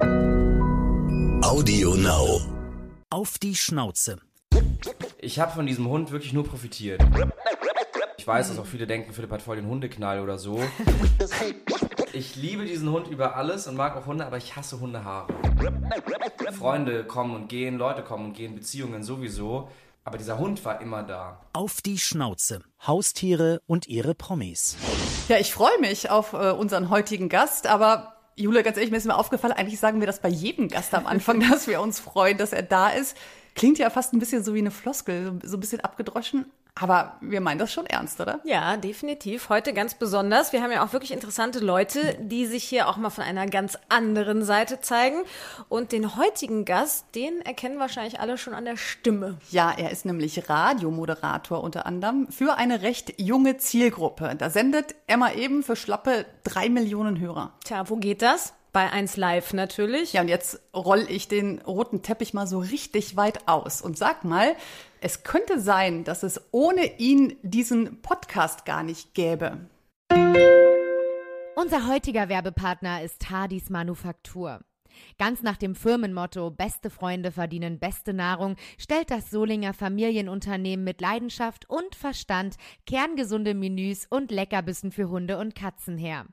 Audio Now. Auf die Schnauze. Ich habe von diesem Hund wirklich nur profitiert. Ich weiß, dass auch viele denken, Philipp hat voll den Hundeknall oder so. Ich liebe diesen Hund über alles und mag auch Hunde, aber ich hasse Hundehaare. Freunde kommen und gehen, Leute kommen und gehen, Beziehungen sowieso. Aber dieser Hund war immer da. Auf die Schnauze. Haustiere und ihre Promis. Ja, ich freue mich auf äh, unseren heutigen Gast, aber Jule, ganz ehrlich, mir ist mir aufgefallen, eigentlich sagen wir das bei jedem Gast am Anfang, dass wir uns freuen, dass er da ist. Klingt ja fast ein bisschen so wie eine Floskel, so ein bisschen abgedroschen. Aber wir meinen das schon ernst, oder? Ja, definitiv. Heute ganz besonders. Wir haben ja auch wirklich interessante Leute, die sich hier auch mal von einer ganz anderen Seite zeigen. Und den heutigen Gast, den erkennen wahrscheinlich alle schon an der Stimme. Ja, er ist nämlich Radiomoderator unter anderem für eine recht junge Zielgruppe. Da sendet er mal eben für schlappe drei Millionen Hörer. Tja, wo geht das? Bei 1 Live natürlich. Ja, und jetzt roll ich den roten Teppich mal so richtig weit aus und sag mal, es könnte sein, dass es ohne ihn diesen Podcast gar nicht gäbe. Unser heutiger Werbepartner ist Hardis Manufaktur. Ganz nach dem Firmenmotto Beste Freunde verdienen beste Nahrung stellt das Solinger Familienunternehmen mit Leidenschaft und Verstand kerngesunde Menüs und Leckerbissen für Hunde und Katzen her.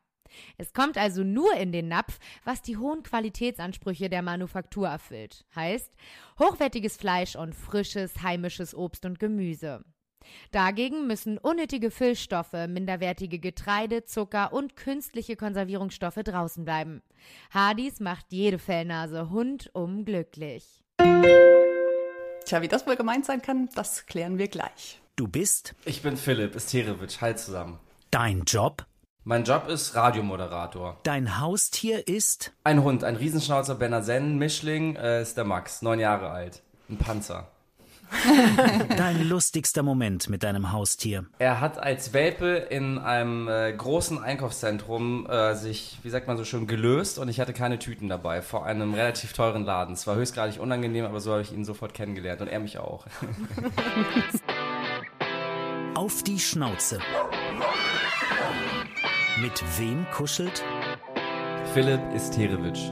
Es kommt also nur in den Napf, was die hohen Qualitätsansprüche der Manufaktur erfüllt. Heißt, hochwertiges Fleisch und frisches, heimisches Obst und Gemüse. Dagegen müssen unnötige Füllstoffe, minderwertige Getreide, Zucker und künstliche Konservierungsstoffe draußen bleiben. Hardys macht jede Fellnase rundum glücklich. Tja, wie das wohl gemeint sein kann, das klären wir gleich. Du bist Ich bin Philipp Isterewitsch, halt zusammen. dein Job, Mein Job ist Radiomoderator. dein Haustier ist Ein Hund, ein Riesenschnauzer Berner Mischling, äh, ist der Max, neun Jahre alt. Ein Panzer. dein lustigster Moment mit deinem Haustier. Er hat als Welpe in einem äh, großen Einkaufszentrum äh, sich, wie sagt man so schön, gelöst und ich hatte keine Tüten dabei vor einem relativ teuren Laden. Es war höchstgradig unangenehm, aber so habe ich ihn sofort kennengelernt und er mich auch. Auf die Schnauze. Mit wem kuschelt? Philipp Isterewitsch.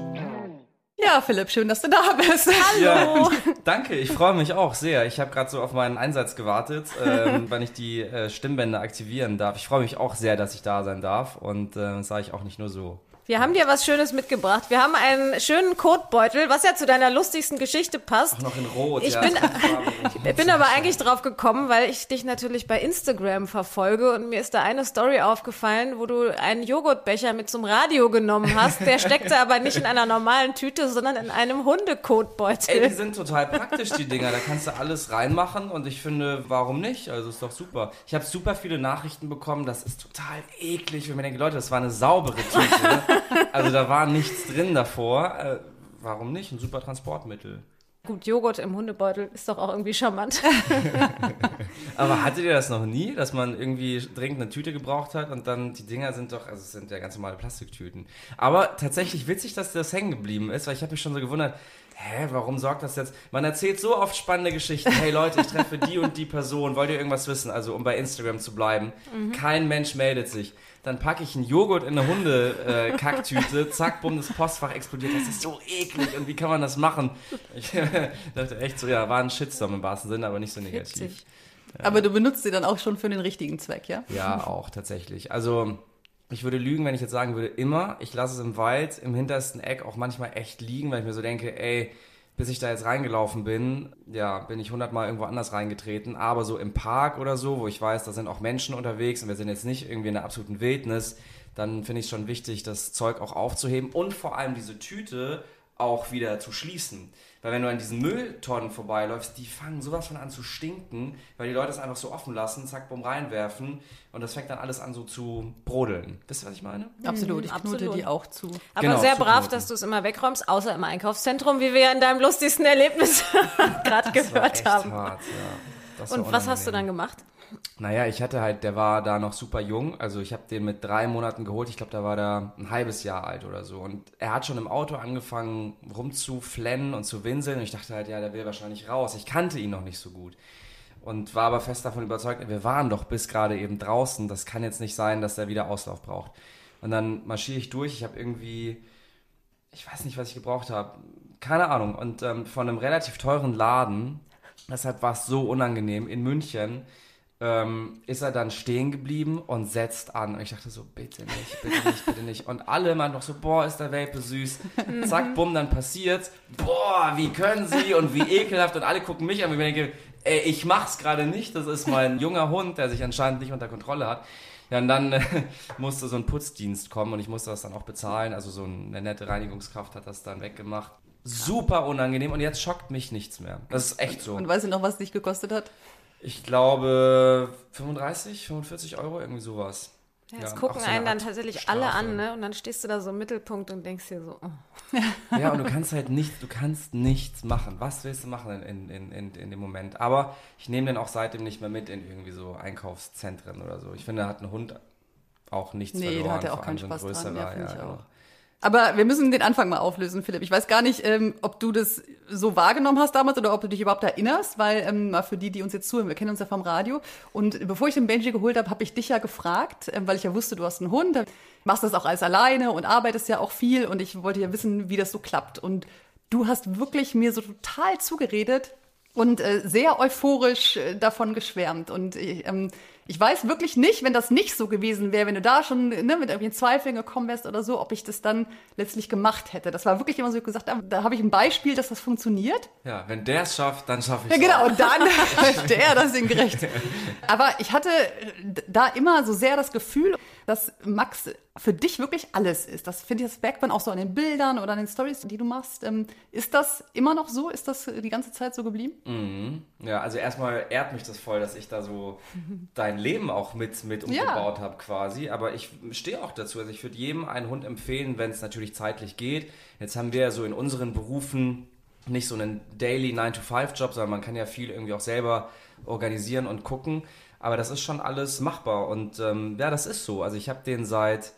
Ja, Philipp, schön, dass du da bist. Ja, danke, ich freue mich auch sehr. Ich habe gerade so auf meinen Einsatz gewartet, ähm, wann ich die äh, Stimmbänder aktivieren darf. Ich freue mich auch sehr, dass ich da sein darf und äh, das sage ich auch nicht nur so. Wir haben dir was Schönes mitgebracht. Wir haben einen schönen Kotbeutel, was ja zu deiner lustigsten Geschichte passt. Auch noch in Rot. Ich ja, bin-. Ich bin aber eigentlich drauf gekommen, weil ich dich natürlich bei Instagram verfolge und mir ist da eine Story aufgefallen, wo du einen Joghurtbecher mit zum Radio genommen hast. Der steckte aber nicht in einer normalen Tüte, sondern in einem Ey, die Hundekotbeutel. sind total praktisch, die Dinger. Da kannst du alles reinmachen und ich finde, warum nicht? Also ist doch super. Ich habe super viele Nachrichten bekommen, das ist total eklig. Wenn man denkt, Leute, das war eine saubere Tüte. Also da war nichts drin davor. Äh, warum nicht? Ein super Transportmittel. Gut, Joghurt im Hundebeutel ist doch auch irgendwie charmant. Aber hattet ihr das noch nie, dass man irgendwie dringend eine Tüte gebraucht hat und dann die Dinger sind doch, also es sind ja ganz normale Plastiktüten. Aber tatsächlich witzig, dass das hängen geblieben ist, weil ich habe mich schon so gewundert, hä, warum sorgt das jetzt? Man erzählt so oft spannende Geschichten. Hey Leute, ich treffe die und die Person, wollt ihr irgendwas wissen? Also um bei Instagram zu bleiben. Kein Mensch meldet sich. Dann packe ich einen Joghurt in eine Hunde-Kacktüte, zack, bumm, das Postfach explodiert. Das ist so eklig und wie kann man das machen? Ich dachte echt so, ja, war ein Shitstorm im wahrsten Sinne, aber nicht so negativ. Witzig. Aber du benutzt sie dann auch schon für den richtigen Zweck, ja? Ja, auch tatsächlich. Also ich würde lügen, wenn ich jetzt sagen würde, immer. Ich lasse es im Wald, im hintersten Eck auch manchmal echt liegen, weil ich mir so denke, ey, bis ich da jetzt reingelaufen bin, ja, bin ich hundertmal irgendwo anders reingetreten. Aber so im Park oder so, wo ich weiß, da sind auch Menschen unterwegs und wir sind jetzt nicht irgendwie in der absoluten Wildnis, dann finde ich es schon wichtig, das Zeug auch aufzuheben und vor allem diese Tüte auch wieder zu schließen. Weil wenn du an diesen Mülltonnen vorbeiläufst, die fangen sowas von an zu stinken, weil die Leute es einfach so offen lassen, zack, bumm, reinwerfen und das fängt dann alles an so zu brodeln. Wisst ihr, was ich meine? Absolut, ich knote absolut. die auch zu. Aber Genau, sehr zu brav, knoten. dass du es immer wegräumst, außer im Einkaufszentrum, wie wir ja in deinem lustigsten Erlebnis gerade gehört echt haben. hart, ja. Und was hast du dann gemacht? Naja, ich hatte halt, der war da noch super jung. Also ich habe den mit drei Monaten geholt. Ich glaube, da war der ein halbes Jahr alt oder so. Und er hat schon im Auto angefangen rumzuflennen und zu winseln. Und ich dachte halt, ja, der will wahrscheinlich raus. Ich kannte ihn noch nicht so gut. Und war aber fest davon überzeugt, wir waren doch bis gerade eben draußen. Das kann jetzt nicht sein, dass der wieder Auslauf braucht. Und dann marschiere ich durch. Ich habe irgendwie ich weiß nicht, was ich gebraucht habe. Keine Ahnung. Und ähm, von einem relativ teuren Laden, deshalb war es so unangenehm, in München, ähm, ist er dann stehen geblieben und setzt an. Und ich dachte so, bitte nicht, bitte nicht, bitte nicht. Und alle meinten noch so, boah, ist der Vape süß. Zack, bumm, dann passiert's. Boah, wie können sie und wie ekelhaft. Und alle gucken mich an, und ich denke, ey, ich mach's gerade nicht. Das ist mein junger Hund, der sich anscheinend nicht unter Kontrolle hat. Ja, und dann äh, musste so ein Putzdienst kommen und ich musste das dann auch bezahlen. Also so eine nette Reinigungskraft hat das dann weggemacht. Super unangenehm und jetzt schockt mich nichts mehr. Das ist echt so. Und weißt du noch, was dich gekostet hat? Ich glaube 35, 45 Euro, irgendwie sowas. Ja, jetzt Ja, gucken so eine einen dann tatsächlich alle Strafe. an, ne? Und dann stehst du da so im Mittelpunkt und denkst dir so, oh. Ja, und du kannst halt nicht, du kannst nichts machen. Was willst du machen in, in, in, in dem Moment? Aber ich nehme den auch seitdem nicht mehr mit in irgendwie so Einkaufszentren oder so. Ich finde, da hat ein Hund auch nichts Nee, da verloren. hat er auch vor allem keinen so ein Spaß dran, ja, finde ich genau. auch. Aber wir müssen den Anfang mal auflösen, Philipp. Ich weiß gar nicht, ähm, ob du das so wahrgenommen hast damals oder ob du dich überhaupt erinnerst, weil ähm, mal für die, die uns jetzt zuhören, wir kennen uns ja vom Radio. Und bevor ich den Benji geholt habe, habe ich dich ja gefragt, ähm, weil ich ja wusste, du hast einen Hund, äh, machst das auch alles alleine und arbeitest ja auch viel und ich wollte ja wissen, wie das so klappt. Und du hast wirklich mir so total zugeredet und äh, sehr euphorisch äh, davon geschwärmt. Und ich, ähm, ich weiß wirklich nicht, wenn das nicht so gewesen wäre, wenn du da schon ne, mit irgendwelchen Zweifeln gekommen wärst oder so, ob ich das dann letztlich gemacht hätte. Das war wirklich immer so gesagt, ah, da habe ich ein Beispiel, dass das funktioniert. Ja, wenn der es schafft, dann schaffe ich Ja, es genau, auch. und dann möchte er das in gerecht. Aber ich hatte da immer so sehr das Gefühl, dass Max für dich wirklich alles ist. Das finde ich, das merkt man auch so an den Bildern oder an den Stories, die du machst. Ähm, Ist das immer noch so? Ist das die ganze Zeit so geblieben? Ja, also erstmal ehrt mich das voll, dass ich da so dein Leben auch mit, mit umgebaut habe quasi. Aber ich stehe auch dazu. Also ich würde jedem einen Hund empfehlen, wenn es natürlich zeitlich geht. Jetzt haben wir ja so in unseren Berufen nicht so einen Daily 9-to-5-Job, sondern man kann ja viel irgendwie auch selber organisieren und gucken. Aber das ist schon alles machbar. Und ähm, ja, das ist so. Also ich habe den seit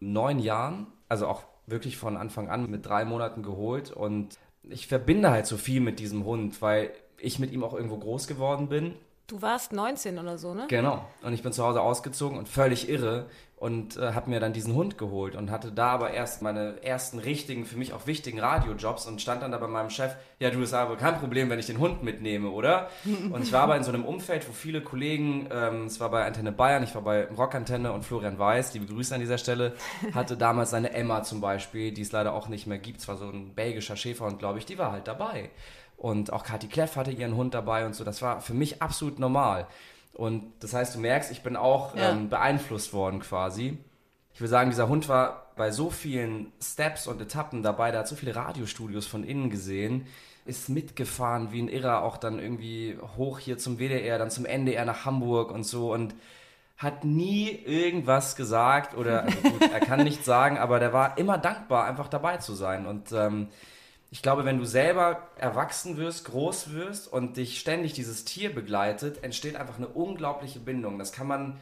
neun Jahren, also auch wirklich von Anfang an mit drei Monaten geholt und ich verbinde halt so viel mit diesem Hund, weil ich mit ihm auch irgendwo groß geworden bin. Du warst 19 oder so, ne? Genau. Und ich bin zu Hause ausgezogen und völlig irre und äh, habe mir dann diesen Hund geholt und hatte da aber erst meine ersten richtigen, für mich auch wichtigen Radiojobs und stand dann da bei meinem Chef, ja, du, ist aber kein Problem, wenn ich den Hund mitnehme, oder? Und ich war aber in so einem Umfeld, wo viele Kollegen, ähm, es war bei Antenne Bayern, ich war bei Rockantenne und Florian Weiß, liebe Grüße an dieser Stelle, hatte damals seine Emma zum Beispiel, die es leider auch nicht mehr gibt, es war so ein belgischer Schäferhund, glaube ich, die war halt dabei. Und auch Kathi Kleff hatte ihren Hund dabei und so. Das war für mich absolut normal. Und das heißt, du merkst, ich bin auch Ja. ähm, beeinflusst worden quasi. Ich würde sagen, dieser Hund war bei so vielen Steps und Etappen dabei, der hat so viele Radiostudios von innen gesehen, ist mitgefahren wie ein Irrer, auch dann irgendwie hoch hier zum WDR, dann zum NDR nach Hamburg und so und hat nie irgendwas gesagt oder also gut, er kann nichts sagen, aber der war immer dankbar, einfach dabei zu sein. Und ähm, ich glaube, wenn du selber erwachsen wirst, groß wirst und dich ständig dieses Tier begleitet, entsteht einfach eine unglaubliche Bindung. Das kann man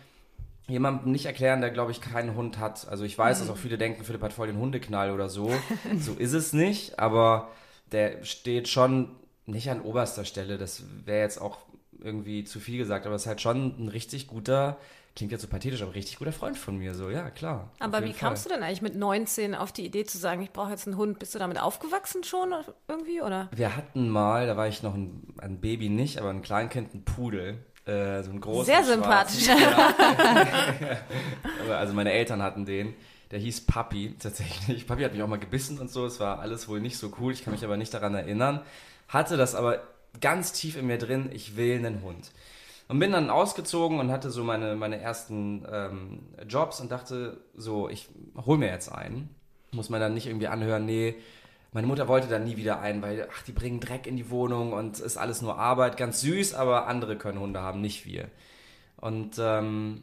jemandem nicht erklären, der, glaube ich, keinen Hund hat. Also ich weiß, dass auch viele denken, Philipp hat voll den Hundeknall oder so. so ist es nicht, aber der steht schon nicht an oberster Stelle. Das wäre jetzt auch irgendwie zu viel gesagt, aber es ist halt schon ein richtig guter, klingt jetzt so pathetisch, aber richtig guter Freund von mir. So, ja, klar. Aber wie kamst du denn eigentlich mit 19 auf die Idee zu sagen, ich brauche jetzt einen Hund? Bist du damit aufgewachsen schon irgendwie, oder? Wir hatten mal, da war ich noch ein, ein Baby nicht, aber ein Kleinkind, ein Pudel. Äh, so ein großer. Sehr sympathisch. Aber Also meine Eltern hatten den. Der hieß Papi tatsächlich. Papi hat mich auch mal gebissen und so. Es war alles wohl nicht so cool. Ich kann mich aber nicht daran erinnern. Hatte das aber ganz tief in mir drin. Ich will einen Hund. Und bin dann ausgezogen und hatte so meine, meine ersten ähm, Jobs und dachte so, ich hol mir jetzt einen. Muss man dann nicht irgendwie anhören, nee, meine Mutter wollte dann nie wieder einen, weil, ach, die bringen Dreck in die Wohnung und ist alles nur Arbeit. Ganz süß, aber andere können Hunde haben, nicht wir. Und ähm,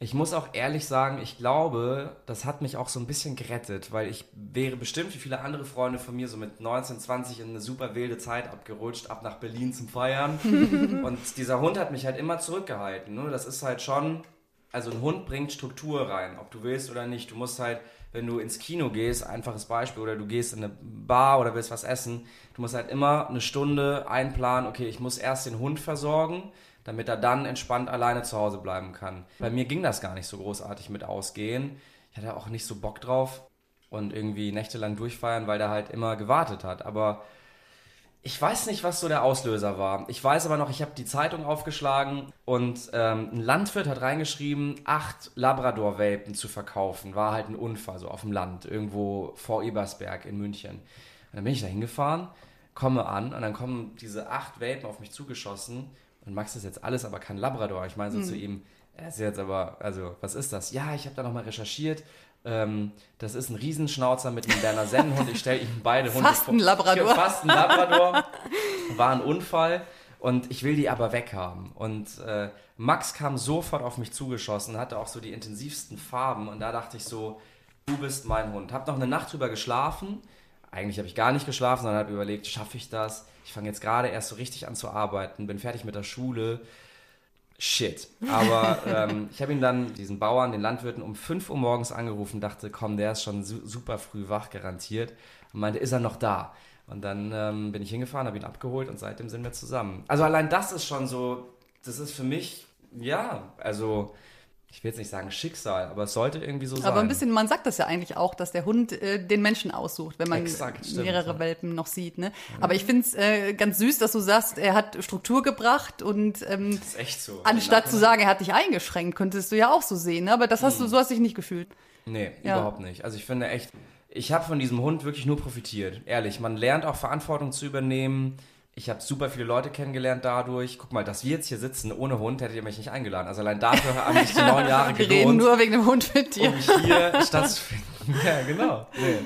ich muss auch ehrlich sagen, ich glaube, das hat mich auch so ein bisschen gerettet, weil ich wäre bestimmt wie viele andere Freunde von mir so mit 19, 20 in eine super wilde Zeit abgerutscht, ab nach Berlin zum Feiern. und dieser Hund hat mich halt immer zurückgehalten. Ne? Das ist halt schon, also ein Hund bringt Struktur rein, ob du willst oder nicht. Du musst halt, wenn du ins Kino gehst, einfaches Beispiel, oder du gehst in eine Bar oder willst was essen, du musst halt immer eine Stunde einplanen, okay, ich muss erst den Hund versorgen, damit er dann entspannt alleine zu Hause bleiben kann. Bei mir ging das gar nicht so großartig mit ausgehen. Ich hatte auch nicht so Bock drauf. und irgendwie nächtelang durchfeiern, weil der halt immer gewartet hat. Aber ich weiß nicht, was so der Auslöser war. Ich weiß aber noch, ich habe die Zeitung aufgeschlagen und ähm, ein Landwirt hat reingeschrieben, acht Labrador-Welpen zu verkaufen. War halt ein Unfall, so auf dem Land, irgendwo vor Ebersberg in München. Und dann bin ich da hingefahren, komme an und dann kommen diese acht Welpen auf mich zugeschossen. Und Max ist jetzt alles, aber kein Labrador. Ich meine so zu ihm, er ist jetzt aber, also, was ist das? Ja, ich habe da nochmal recherchiert. Ähm, das ist ein Riesenschnauzer mit einem Berner Sennenhund. Ich stelle ihm beide Hunde Fast ein Labrador. Fast ein Labrador. War ein Unfall. Und ich will die aber weghaben. Und äh, Max kam sofort auf mich zugeschossen, hatte auch so die intensivsten Farben. Und da dachte ich so, du bist mein Hund. Hab noch eine Nacht drüber geschlafen. Eigentlich habe ich gar nicht geschlafen, sondern habe überlegt, schaffe ich das? Ich fange jetzt gerade erst so richtig an zu arbeiten, bin fertig mit der Schule. Shit. Aber ähm, ich habe ihn dann, diesen Bauern, den Landwirten, um 5 Uhr morgens angerufen, dachte, komm, der ist schon su super früh wach, garantiert. Und meinte, ist er noch da? Und dann ähm, bin ich hingefahren, habe ihn abgeholt und seitdem sind wir zusammen. Also allein das ist schon so, das ist für mich, ja, also ich will jetzt nicht sagen Schicksal, aber es sollte irgendwie so sein. Aber ein bisschen, man sagt das ja eigentlich auch, dass der Hund äh, den Menschen aussucht, wenn man Exakt, stimmt, mehrere ja. Welpen noch sieht. Ne? Aber ich finde es äh, ganz süß, dass du sagst, er hat Struktur gebracht und ähm, Das ist echt so. anstatt zu sagen, er hat dich eingeschränkt, könntest du ja auch so sehen. Ne? Aber das hast du, so hast du dich nicht gefühlt. Nee, Ja. überhaupt nicht. Also ich finde echt, ich habe von diesem Hund wirklich nur profitiert. Ehrlich, man lernt auch Verantwortung zu übernehmen. Ich habe super viele Leute kennengelernt dadurch. Guck mal, dass wir jetzt hier sitzen ohne Hund, hättet ihr mich nicht eingeladen. Also allein dafür haben sich die neun Jahre Wir reden gelohnt, nur wegen dem Hund mit dir. um mich hier stattzufinden. Ja, genau. Nee.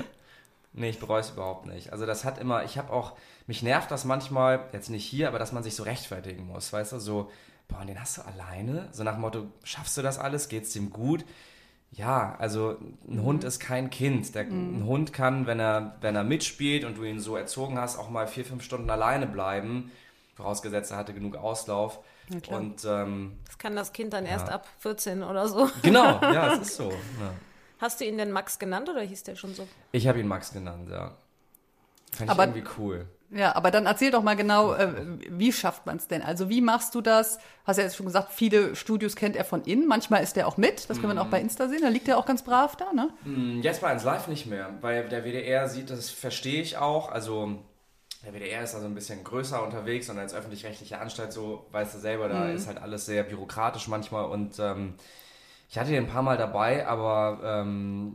Nee, ich bereue es überhaupt nicht. Also das hat immer, ich habe auch, mich nervt das manchmal, jetzt nicht hier, aber dass man sich so rechtfertigen muss, weißt du, so, boah, und den hast du alleine? So nach dem Motto, schaffst du das alles? Geht's dem gut? Ja, also ein Hund ist kein Kind. Der, Ein Hund kann, wenn er, wenn er mitspielt und du ihn so erzogen hast, auch mal vier, fünf Stunden alleine bleiben. Vorausgesetzt, er hatte genug Auslauf. Und ähm, Das kann das Kind dann erst ab 14 oder so. genau, ja, es ist so. Ja. Hast du ihn denn Max genannt oder hieß der schon so? Ich habe ihn Max genannt, ja. Fand ich Aber- irgendwie cool. Ja, aber dann erzähl doch mal genau, äh, wie schafft man es denn? Also wie machst du das? Hast ja jetzt schon gesagt, viele Studios kennt er von innen. Manchmal ist er auch mit. Das können wir auch bei Insta sehen. Da liegt er auch ganz brav da, ne? Hm, Jetzt bei 1 Live nicht mehr, weil der WDR sieht, das verstehe ich auch. Also der WDR ist also ein bisschen größer unterwegs und als öffentlich-rechtliche Anstalt, so weißt du selber, da ist halt alles sehr bürokratisch manchmal und ähm, ich hatte ihn ein paar Mal dabei, aber ähm,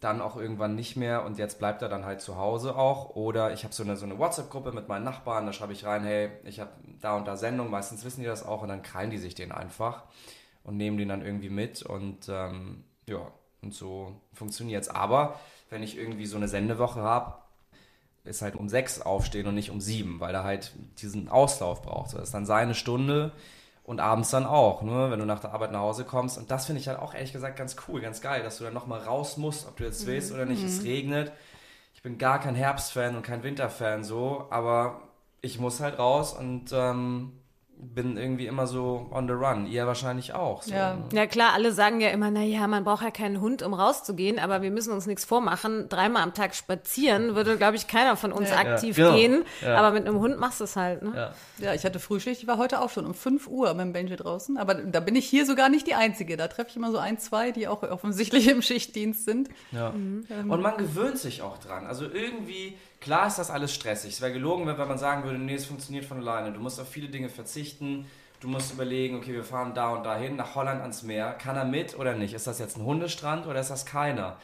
dann auch irgendwann nicht mehr und jetzt bleibt er dann halt zu Hause auch. Oder ich habe so eine, so eine WhatsApp-Gruppe mit meinen Nachbarn, da schreibe ich rein, hey, ich habe da und da Sendung, meistens wissen die das auch und dann krallen die sich den einfach und nehmen den dann irgendwie mit und ähm, ja, und so funktioniert's. Aber wenn ich irgendwie so eine Sendewoche habe, ist halt um sechs aufstehen und nicht um sieben, weil er halt diesen Auslauf braucht. Das ist dann seine Stunde und abends dann auch, ne, wenn du nach der Arbeit nach Hause kommst. Und das finde ich halt auch ehrlich gesagt ganz cool, ganz geil, dass du dann nochmal raus musst, ob du jetzt willst oder nicht. Es regnet. Ich bin gar kein Herbstfan und kein Winterfan so, aber ich muss halt raus und ähm, bin irgendwie immer so on the run. Ihr wahrscheinlich auch. So, Ja. ne? Ja klar, alle sagen ja immer, na ja, man braucht ja keinen Hund, um rauszugehen, aber wir müssen uns nichts vormachen. Dreimal am Tag spazieren würde, glaube ich, keiner von uns aktiv Ja, genau. gehen. Ja. Aber mit einem Hund machst du es halt. Ne? Ja. Ja, ich hatte Frühschicht. Ich war heute auch schon um 5 Uhr mit dem Benji draußen. Aber da bin ich hier sogar nicht die Einzige. Da treffe ich immer so ein, zwei, die auch offensichtlich im Schichtdienst sind. Ja. Und man gewöhnt sich auch dran. Also irgendwie, klar ist das alles stressig. Es wäre gelogen, wenn man sagen würde, nee, es funktioniert von alleine. Du musst auf viele Dinge verzichten. Du musst überlegen, okay, wir fahren da und dahin, nach Holland ans Meer. Kann er mit oder nicht? Ist das jetzt ein Hundestrand oder ist das keiner?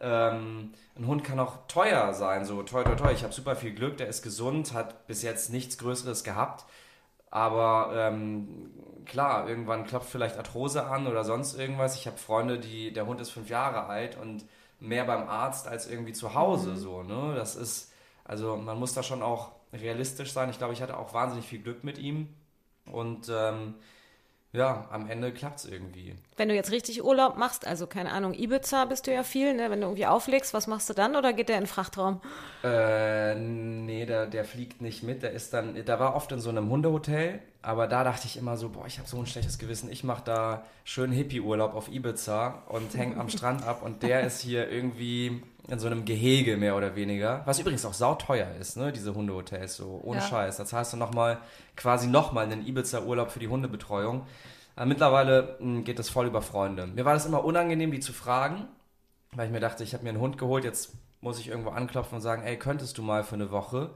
Ähm, ein Hund kann auch teuer sein, so toi toi toi. Ich habe super viel Glück, der ist gesund, hat bis jetzt nichts Größeres gehabt. Aber ähm, klar, irgendwann klopft vielleicht Arthrose an oder sonst irgendwas. Ich habe Freunde, die, der Hund ist fünf Jahre alt und mehr beim Arzt als irgendwie zu Hause. So, ne? Das ist, also man muss da schon auch realistisch sein. Ich glaube, ich hatte auch wahnsinnig viel Glück mit ihm. Und ähm, ja, am Ende klappt es irgendwie. Wenn du jetzt richtig Urlaub machst, also keine Ahnung, Ibiza bist du ja viel, ne? wenn du irgendwie auflegst, was machst du dann oder geht der in den Frachtraum? Äh, nee, der, der fliegt nicht mit. Der ist dann, der war oft in so einem Hundehotel, aber da dachte ich immer so, boah, ich habe so ein schlechtes Gewissen. Ich mache da schön Hippie-Urlaub auf Ibiza und hänge am Strand ab und der ist hier irgendwie in so einem Gehege mehr oder weniger. Was übrigens auch sauteuer ist, ne, diese Hundehotels, so ohne Ja. Scheiß. Da zahlst du nochmal, quasi nochmal einen Ibiza-Urlaub für die Hundebetreuung. Aber mittlerweile mh, geht das voll über Freunde. Mir war das immer unangenehm, die zu fragen. weil ich mir dachte, ich habe mir einen Hund geholt, jetzt muss ich irgendwo anklopfen und sagen, ey, könntest du mal für eine Woche?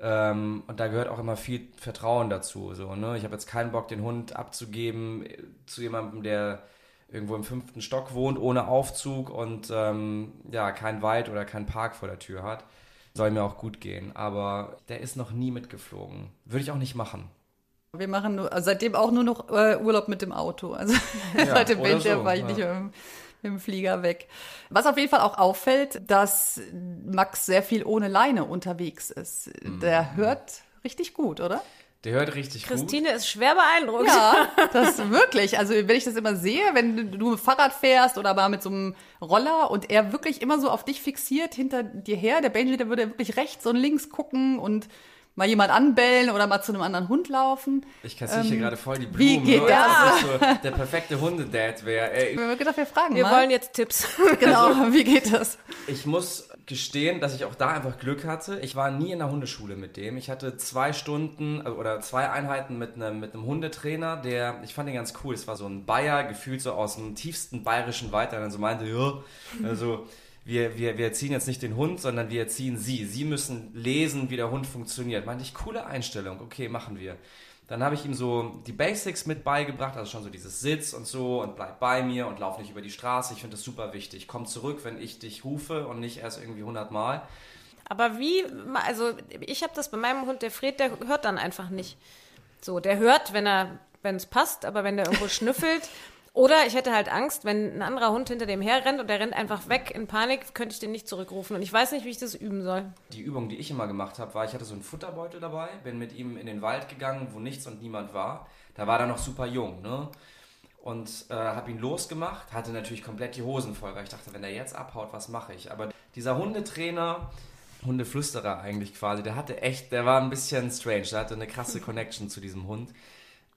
Ähm, und da gehört auch immer viel Vertrauen dazu. So, ne? Ich habe jetzt keinen Bock, den Hund abzugeben äh, zu jemandem, der irgendwo im fünften Stock wohnt, ohne Aufzug und ähm, ja, kein Wald oder kein Park vor der Tür hat. Soll mir auch gut gehen. Aber der ist noch nie mitgeflogen. Würde ich auch nicht machen. Wir machen nur, also seitdem auch nur noch äh, Urlaub mit dem Auto. Also seit dem oder Benji so, war ich ja. nicht mit dem, mit dem Flieger weg. Was auf jeden Fall auch auffällt, dass Max sehr viel ohne Leine unterwegs ist. Mhm. Der hört richtig gut, oder? Der hört richtig gut. Christine ist schwer beeindruckt. Ja, das wirklich. Also wenn ich das immer sehe, wenn du mit Fahrrad fährst oder mal mit so einem Roller und er wirklich immer so auf dich fixiert hinter dir her, der Benji, der würde wirklich rechts und links gucken und mal jemand anbellen oder mal zu einem anderen Hund laufen. Ich kassiere hier gerade voll die Blumen. wie geht ne? das? So der perfekte Hundedad wäre. Ey, Wir haben gedacht, wir fragen Wir mal. wollen jetzt Tipps. genau, wie geht das? Ich muss gestehen, dass ich auch da einfach Glück hatte. Ich war nie in der Hundeschule mit dem. Ich hatte zwei Stunden äh, oder zwei Einheiten mit einem, mit einem Hundetrainer, der, ich fand den ganz cool. Es war so ein Bayer, gefühlt so aus dem tiefsten bayerischen Wald, der dann so meinte, ja, also wir, wir, wir erziehen jetzt nicht den Hund, sondern wir erziehen sie. Sie müssen lesen, wie der Hund funktioniert. Meinte ich, coole Einstellung. Okay, machen wir. Dann habe ich ihm so die Basics mit beigebracht, also schon so dieses Sitz und so und bleib bei mir und lauf nicht über die Straße. Ich finde das super wichtig. Komm zurück, wenn ich dich rufe und nicht erst irgendwie 100 Mal. Aber wie, also ich habe das bei meinem Hund, der Fred, der hört dann einfach nicht. So, der hört, wenn er, wenn es passt, aber wenn der irgendwo schnüffelt. Oder ich hätte halt Angst, wenn ein anderer Hund hinter dem herrennt und der rennt einfach weg in Panik, könnte ich den nicht zurückrufen. Und ich weiß nicht, wie ich das üben soll. Die Übung, die ich immer gemacht habe, war, ich hatte so einen Futterbeutel dabei, bin mit ihm in den Wald gegangen, wo nichts und niemand war. Da war er noch super jung, ne? Und äh, habe ihn losgemacht, hatte natürlich komplett die Hosen voll, weil ich dachte, wenn der jetzt abhaut, was mache ich? Aber dieser Hundetrainer, Hundeflüsterer eigentlich quasi, der hatte echt, der war ein bisschen strange, der hatte eine krasse Connection zu diesem Hund.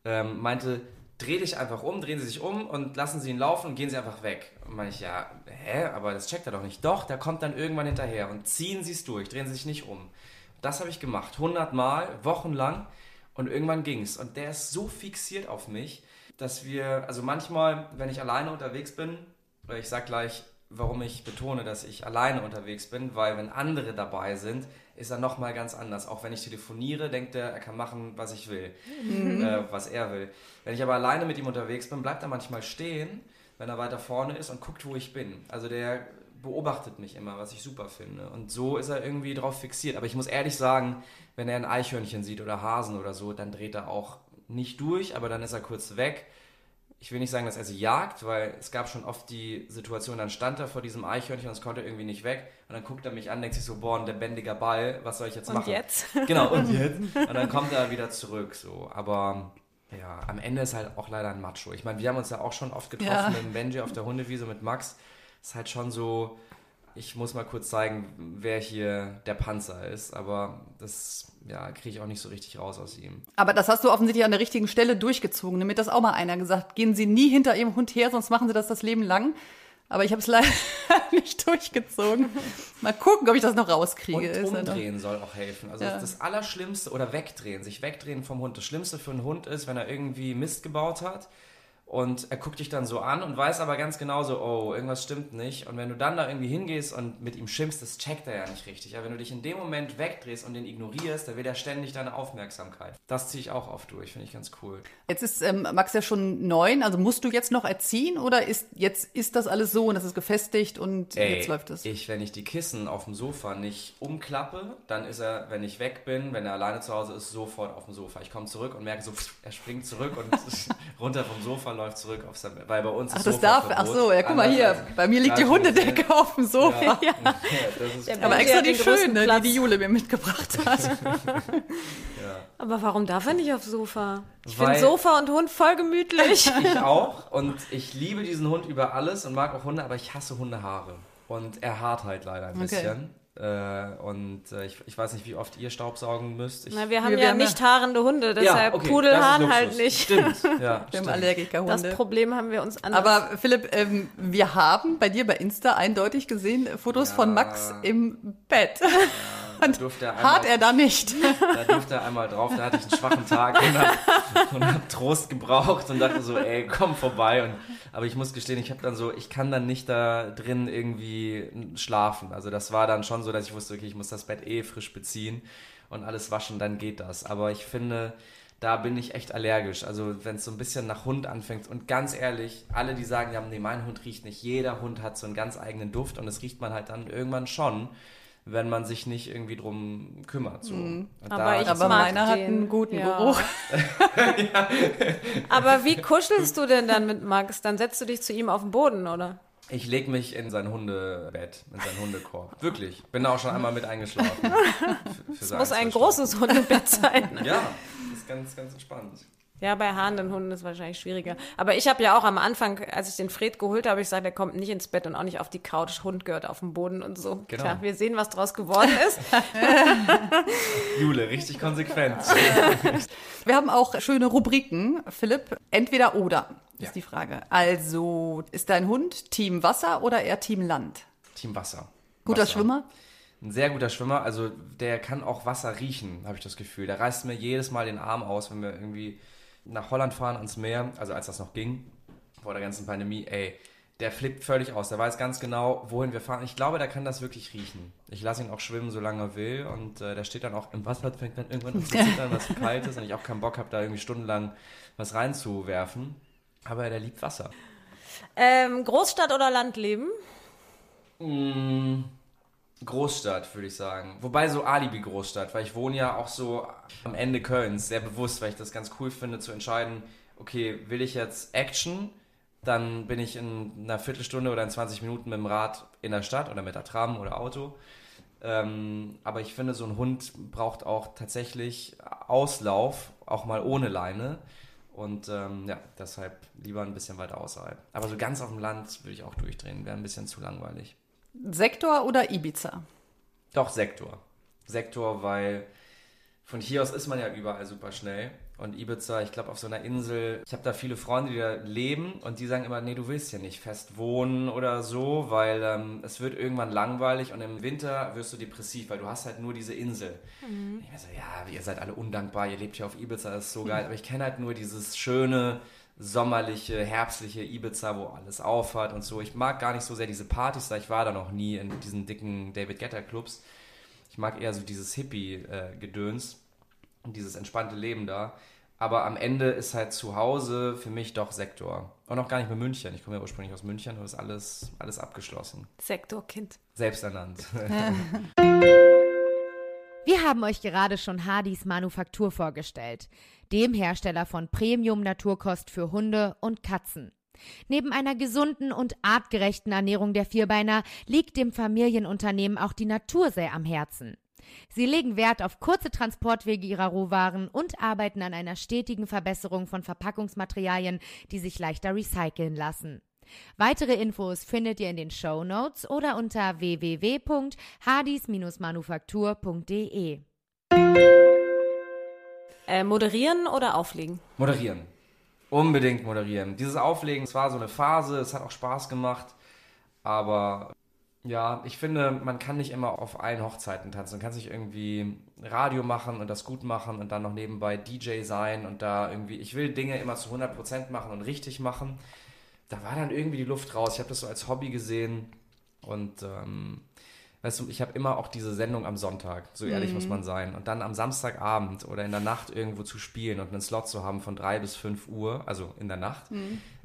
Ähm, meinte, dreh dich einfach um, drehen Sie sich um und lassen Sie ihn laufen und gehen Sie einfach weg. Und meine ich, ja, hä, aber das checkt er doch nicht. Doch, der kommt dann irgendwann hinterher und ziehen Sie es durch, drehen Sie sich nicht um. Das habe ich gemacht, 100 Mal, wochenlang und irgendwann ging's. Und der ist so fixiert auf mich, dass wir, also manchmal, wenn ich alleine unterwegs bin, oder ich sag gleich, warum ich betone, dass ich alleine unterwegs bin, weil wenn andere dabei sind, ist er nochmal ganz anders. Auch wenn ich telefoniere, denkt er, er kann machen, was ich will, äh, was er will. Wenn ich aber alleine mit ihm unterwegs bin, bleibt er manchmal stehen, wenn er weiter vorne ist und guckt, wo ich bin. Also der beobachtet mich immer, was ich super finde. Und so ist er irgendwie drauf fixiert. Aber ich muss ehrlich sagen, wenn er ein Eichhörnchen sieht oder Hasen oder so, dann dreht er auch nicht durch, aber dann ist er kurz weg. Ich will nicht sagen, dass er sie jagt, weil es gab schon oft die Situation, dann stand er vor diesem Eichhörnchen und es konnte irgendwie nicht weg. Und dann guckt er mich an, denkt sich so, boah, ein lebendiger Ball, was soll ich jetzt Und machen? jetzt? Genau, und jetzt? Und dann kommt er wieder zurück, so. Aber ja, am Ende ist halt auch leider ein Macho. Ich meine, wir haben uns ja auch schon oft getroffen Ja. mit dem Benji auf der Hundewiese mit Max. Ist halt schon so, ich muss mal kurz zeigen, wer hier der Panzer ist. Aber das, ja, kriege ich auch nicht so richtig raus aus ihm. Aber das hast du offensichtlich an der richtigen Stelle durchgezogen. Damit das auch mal einer gesagt. Gehen Sie nie hinter Ihrem Hund her, sonst machen Sie das das Leben lang. Aber ich habe es leider nicht durchgezogen. Mal gucken, ob ich das noch rauskriege. Und Ist umdrehen soll auch helfen. Also Ja. das Allerschlimmste, oder wegdrehen, sich wegdrehen vom Hund. Das Schlimmste für einen Hund ist, wenn er irgendwie Mist gebaut hat und er guckt dich dann so an und weiß aber ganz genau so, oh, irgendwas stimmt nicht. Und wenn du dann da irgendwie hingehst und mit ihm schimpfst, das checkt er ja nicht richtig. Aber wenn du dich in dem Moment wegdrehst und den ignorierst, dann will er ständig deine Aufmerksamkeit. Das ziehe ich auch oft durch, finde ich ganz cool. Jetzt ist ähm, Max ja schon neun, also musst du jetzt noch erziehen oder ist jetzt ist das alles so und das ist gefestigt und Ey, jetzt läuft es? Ich, wenn ich die Kissen auf dem Sofa nicht umklappe, dann ist er, wenn ich weg bin, wenn er alleine zu Hause ist, sofort auf dem Sofa. Ich komme zurück und merke so, er springt zurück und runter vom Sofa läuft zurück auf sein Bett. Weil bei uns Ach, ist das darf. Sofaverbot. Ach so, ja, guck mal hier. Bei mir liegt die Ja, Hundedecke auf dem Sofa. Ja, ja. Aber extra die den größten schöne, die Platz. die Jule mir mitgebracht hat. Aber warum darf er nicht aufs Sofa? Ich finde Sofa und Hund voll gemütlich. Ich auch und ich liebe diesen Hund über alles und mag auch Hunde, aber ich hasse Hundehaare. Und er haart halt leider ein Okay. bisschen. Äh, und äh, ich, ich weiß nicht, wie oft ihr Staubsaugen müsst. Ich, Na, wir haben Wir ja ja- nicht haarende Hunde, deshalb okay, Pudel haaren halt nicht. Stimmt, ja. Wir haben stimmt. Allergikerhunde. Das Problem haben wir uns anders. Aber Philipp, ähm, wir haben bei dir bei Insta eindeutig gesehen Fotos Ja. von Max im Bett. da durfte er einmal, Hart er da nicht. da durfte er einmal drauf, da hatte ich einen schwachen Tag und hab, und hab Trost gebraucht und dachte so, ey, komm vorbei. Und, aber ich muss gestehen, ich habe dann so, ich kann dann nicht da drin irgendwie schlafen. Also das war dann schon so, dass ich wusste, okay, ich muss das Bett eh frisch beziehen und alles waschen, dann geht das. Aber ich finde, da bin ich echt allergisch. Also wenn es so ein bisschen nach Hund anfängt und ganz ehrlich, alle, die sagen, ja, nee, mein Hund riecht nicht, jeder Hund hat so einen ganz eigenen Duft und das riecht man halt dann irgendwann schon, wenn man sich nicht irgendwie drum kümmert. So. Und Aber da- ich Aber mag meiner hat einen guten Ja. Geruch. Aber wie kuschelst du denn dann mit Max? Dann setzt du dich zu ihm auf den Boden, oder? Ich leg mich in sein Hundebett, in seinen Hundekorb. Wirklich. Bin da auch schon einmal mit eingeschlafen. Es Muss ein großes Hundebett sein. Ja, das ist ganz, ganz entspannt. Ja, bei haarenden Hunden ist es wahrscheinlich schwieriger. Aber ich habe ja auch am Anfang, als ich den Fred geholt habe, habe ich gesagt, er kommt nicht ins Bett und auch nicht auf die Couch. Hund gehört auf den Boden und so. Genau. Klar, wir sehen, was draus geworden ist. Jule, richtig konsequent. Wir haben auch schöne Rubriken, Philipp. Entweder oder ist Ja. die Frage. Also, ist dein Hund Team Wasser oder eher Team Land? Team Wasser. Guter Wasser. Schwimmer? Ein sehr guter Schwimmer, also der kann auch Wasser riechen, habe ich das Gefühl. Der reißt mir jedes Mal den Arm aus, wenn wir irgendwie nach Holland fahren ans Meer, also als das noch ging, vor der ganzen Pandemie, ey, der flippt völlig aus. Der weiß ganz genau, wohin wir fahren. Ich glaube, der kann das wirklich riechen. Ich lasse ihn auch schwimmen, solange er will. Und äh, der steht dann auch im Wasser, fängt dann irgendwann an zu zittern, was kalt ist. Und ich auch keinen Bock habe, da irgendwie stundenlang was reinzuwerfen. Aber der liebt Wasser. Ähm, Großstadt oder Landleben? Mm, Großstadt, würde ich sagen. Wobei so Alibi-Großstadt, weil ich wohne ja auch so am Ende Kölns, sehr bewusst, weil ich das ganz cool finde, zu entscheiden, okay, will ich jetzt Action, dann bin ich in einer Viertelstunde oder in 20 Minuten mit dem Rad in der Stadt oder mit der Tram oder Auto. Ähm, aber ich finde, so ein Hund braucht auch tatsächlich Auslauf, auch mal ohne Leine. Und ähm, ja, deshalb lieber ein bisschen weiter außerhalb. Aber so ganz auf dem Land würde ich auch durchdrehen, wäre ein bisschen zu langweilig. Sektor oder Ibiza? Doch, Sektor. Sektor, weil von hier aus ist man ja überall super schnell. Und Ibiza, ich glaube, auf so einer Insel, ich habe da viele Freunde, die da leben und die sagen immer, nee, du willst ja nicht fest wohnen oder so, weil ähm, es wird irgendwann langweilig und im Winter wirst du depressiv, weil du hast halt nur diese Insel. Ich mir so, ja, ihr seid alle undankbar, ihr lebt hier auf Ibiza, das ist so geil. Aber ich kenne halt nur dieses schöne, sommerliche, herbstliche Ibiza, wo alles aufhat und so. Ich mag gar nicht so sehr diese Partys, da ich war da noch nie in diesen dicken David Guetta Clubs. Ich mag eher so dieses Hippie-Gedöns und dieses entspannte Leben da. Aber am Ende ist halt zu Hause für mich doch Sektor. Und auch gar nicht mehr München. Ich komme ja ursprünglich aus München und ist alles, alles abgeschlossen. Sektorkind. Selbst ernannt. Wir haben euch gerade schon Hardys Manufaktur vorgestellt, dem Hersteller von Premium-Naturkost für Hunde und Katzen. Neben einer gesunden und artgerechten Ernährung der Vierbeiner liegt dem Familienunternehmen auch die Natur sehr am Herzen. Sie legen Wert auf kurze Transportwege ihrer Rohwaren und arbeiten an einer stetigen Verbesserung von Verpackungsmaterialien, die sich leichter recyceln lassen. Weitere Infos findet ihr in den Show Notes oder unter www.hadis-manufaktur.de. Äh, moderieren oder auflegen? Moderieren. Unbedingt moderieren. Dieses Auflegen, es war so eine Phase, es hat auch Spaß gemacht, aber ja, ich finde, man kann nicht immer auf allen Hochzeiten tanzen. Man kann sich irgendwie Radio machen und das gut machen und dann noch nebenbei DJ sein und da irgendwie, ich will Dinge immer zu 100% machen und richtig machen. Da war dann irgendwie die Luft raus. Ich habe das so als Hobby gesehen und ähm, weißt du, ich habe immer auch diese Sendung am Sonntag, so ehrlich muss man sein. Und dann am Samstagabend oder in der Nacht irgendwo zu spielen und einen Slot zu haben von drei bis fünf Uhr, also in der Nacht,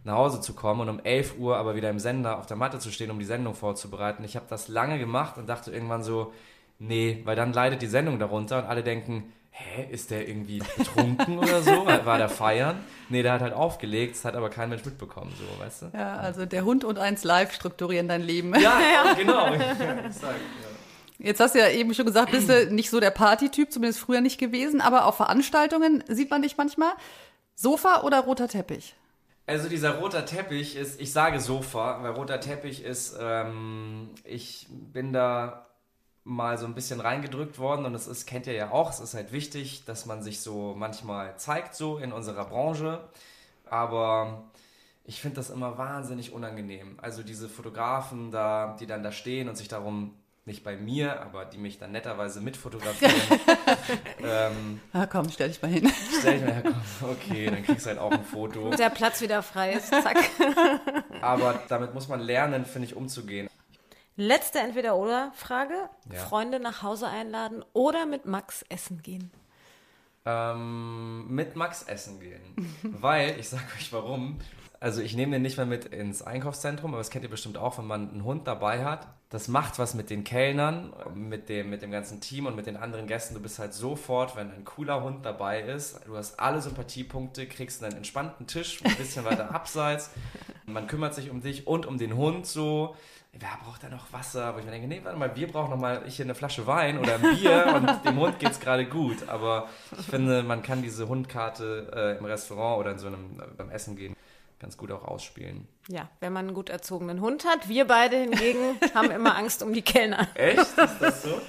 nach Hause zu kommen und um 11 Uhr aber wieder im Sender auf der Matte zu stehen, um die Sendung vorzubereiten. Ich habe das lange gemacht und dachte irgendwann so, nee, weil dann leidet die Sendung darunter und alle denken, hä, ist der irgendwie betrunken oder so? War der feiern? Nee, der hat halt aufgelegt, das hat aber kein Mensch mitbekommen, so, weißt du? Ja, also der Hund und eins live strukturieren dein Leben. Ja, genau. Ja, exakt, ja. Jetzt hast du ja eben schon gesagt, bist du nicht so der Partytyp, zumindest früher nicht gewesen, aber auf Veranstaltungen sieht man dich manchmal. Sofa oder roter Teppich? Also dieser roter Teppich ist, ich sage Sofa, weil roter Teppich ist, ähm, ich bin da mal so ein bisschen reingedrückt worden und es ist, kennt ihr ja auch, es ist halt wichtig, dass man sich so manchmal zeigt so in unserer Branche, aber ich finde das immer wahnsinnig unangenehm. Also diese Fotografen da, die dann da stehen und sich darum nicht bei mir, aber die mich dann netterweise mitfotografieren. ähm, Na komm, stell dich mal hin. stell ich mir, ja, komm, okay, dann kriegst du halt auch ein Foto. Der Platz wieder frei ist. Zack. Aber damit muss man lernen, finde ich, umzugehen. Letzte Entweder-Oder-Frage. Ja. Freunde nach Hause einladen oder mit Max essen gehen. Ähm, mit Max essen gehen. Weil, ich sag euch warum. Also ich nehme den nicht mehr mit ins Einkaufszentrum, aber das kennt ihr bestimmt auch, wenn man einen Hund dabei hat. Das macht was mit den Kellnern, mit dem, mit dem ganzen Team und mit den anderen Gästen. Du bist halt sofort, wenn ein cooler Hund dabei ist, du hast alle Sympathiepunkte, kriegst einen entspannten Tisch, ein bisschen weiter abseits. Man kümmert sich um dich und um den Hund so. Wer braucht da noch Wasser? Aber ich mir denke, nee, warte mal, wir brauchen noch mal hier eine Flasche Wein oder ein Bier und dem Hund geht's gerade gut. Aber ich finde, man kann diese Hundkarte äh, im Restaurant oder in so einem äh, beim Essen gehen ganz gut auch ausspielen. Ja, wenn man einen gut erzogenen Hund hat. Wir beide hingegen haben immer Angst um die Kellner. Echt? Ist das so?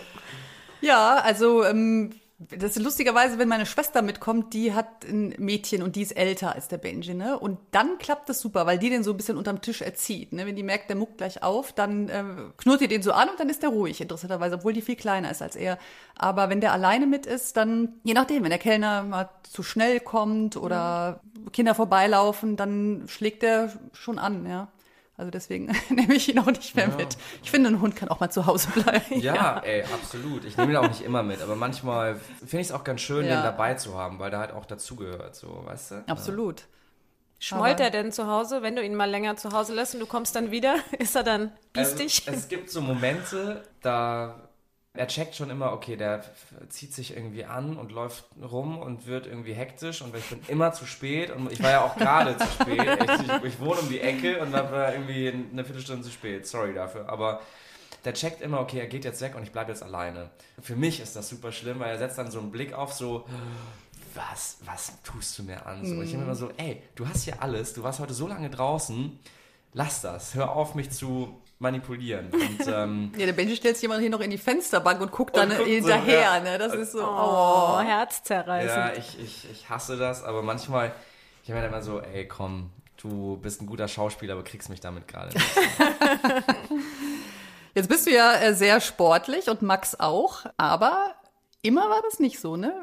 Ja, also ähm, das ist lustigerweise, wenn meine Schwester mitkommt, die hat ein Mädchen und die ist älter als der Benji, ne? Und dann klappt das super, weil die den so ein bisschen unterm Tisch erzieht, ne? Wenn die merkt, der muckt gleich auf, dann äh, knurrt ihr den so an und dann ist der ruhig, interessanterweise, obwohl die viel kleiner ist als er. Aber wenn der alleine mit ist, dann, je nachdem, wenn der Kellner mal zu schnell kommt oder Kinder vorbeilaufen, dann schlägt der schon an, ja. Also deswegen nehme ich ihn auch nicht mehr Ja. mit. Ich finde, ein Hund kann auch mal zu Hause bleiben. Ja, ey, absolut. Ich nehme ihn auch nicht immer mit, aber manchmal finde ich es auch ganz schön, Ja. den dabei zu haben, weil der halt auch dazugehört, so, weißt du? Absolut. Schmollt Aber- er denn zu Hause, wenn du ihn mal länger zu Hause lässt und du kommst dann wieder? Ist er dann Also, biestig? es gibt so Momente, da er checkt schon immer, okay, der zieht sich irgendwie an und läuft rum und wird irgendwie hektisch und ich bin immer zu spät und ich war ja auch gerade zu spät. Ich, ich wohne um die Ecke und war irgendwie eine Viertelstunde zu spät. Sorry dafür, aber der checkt immer, okay, er geht jetzt weg und ich bleibe jetzt alleine. Für mich ist das super schlimm, weil er setzt dann so einen Blick auf so, was, was tust du mir an? So, Ich bin immer so, ey, du hast hier alles, du warst heute so lange draußen, lass das, hör auf mich zu manipulieren. Und ähm, Ja, der Benji stellt sich immer hier noch in die Fensterbank und guckt dann Und guckt so, hinterher, ja. ne? Das ist so, oh, oh. herzzerreißend. ja, ich, ich, ich hasse das, aber manchmal, ich dann immer so, ey, komm, du bist ein guter Schauspieler, aber kriegst mich damit gerade nicht. Jetzt bist du ja äh, sehr sportlich und Max auch, aber immer war das nicht so, ne?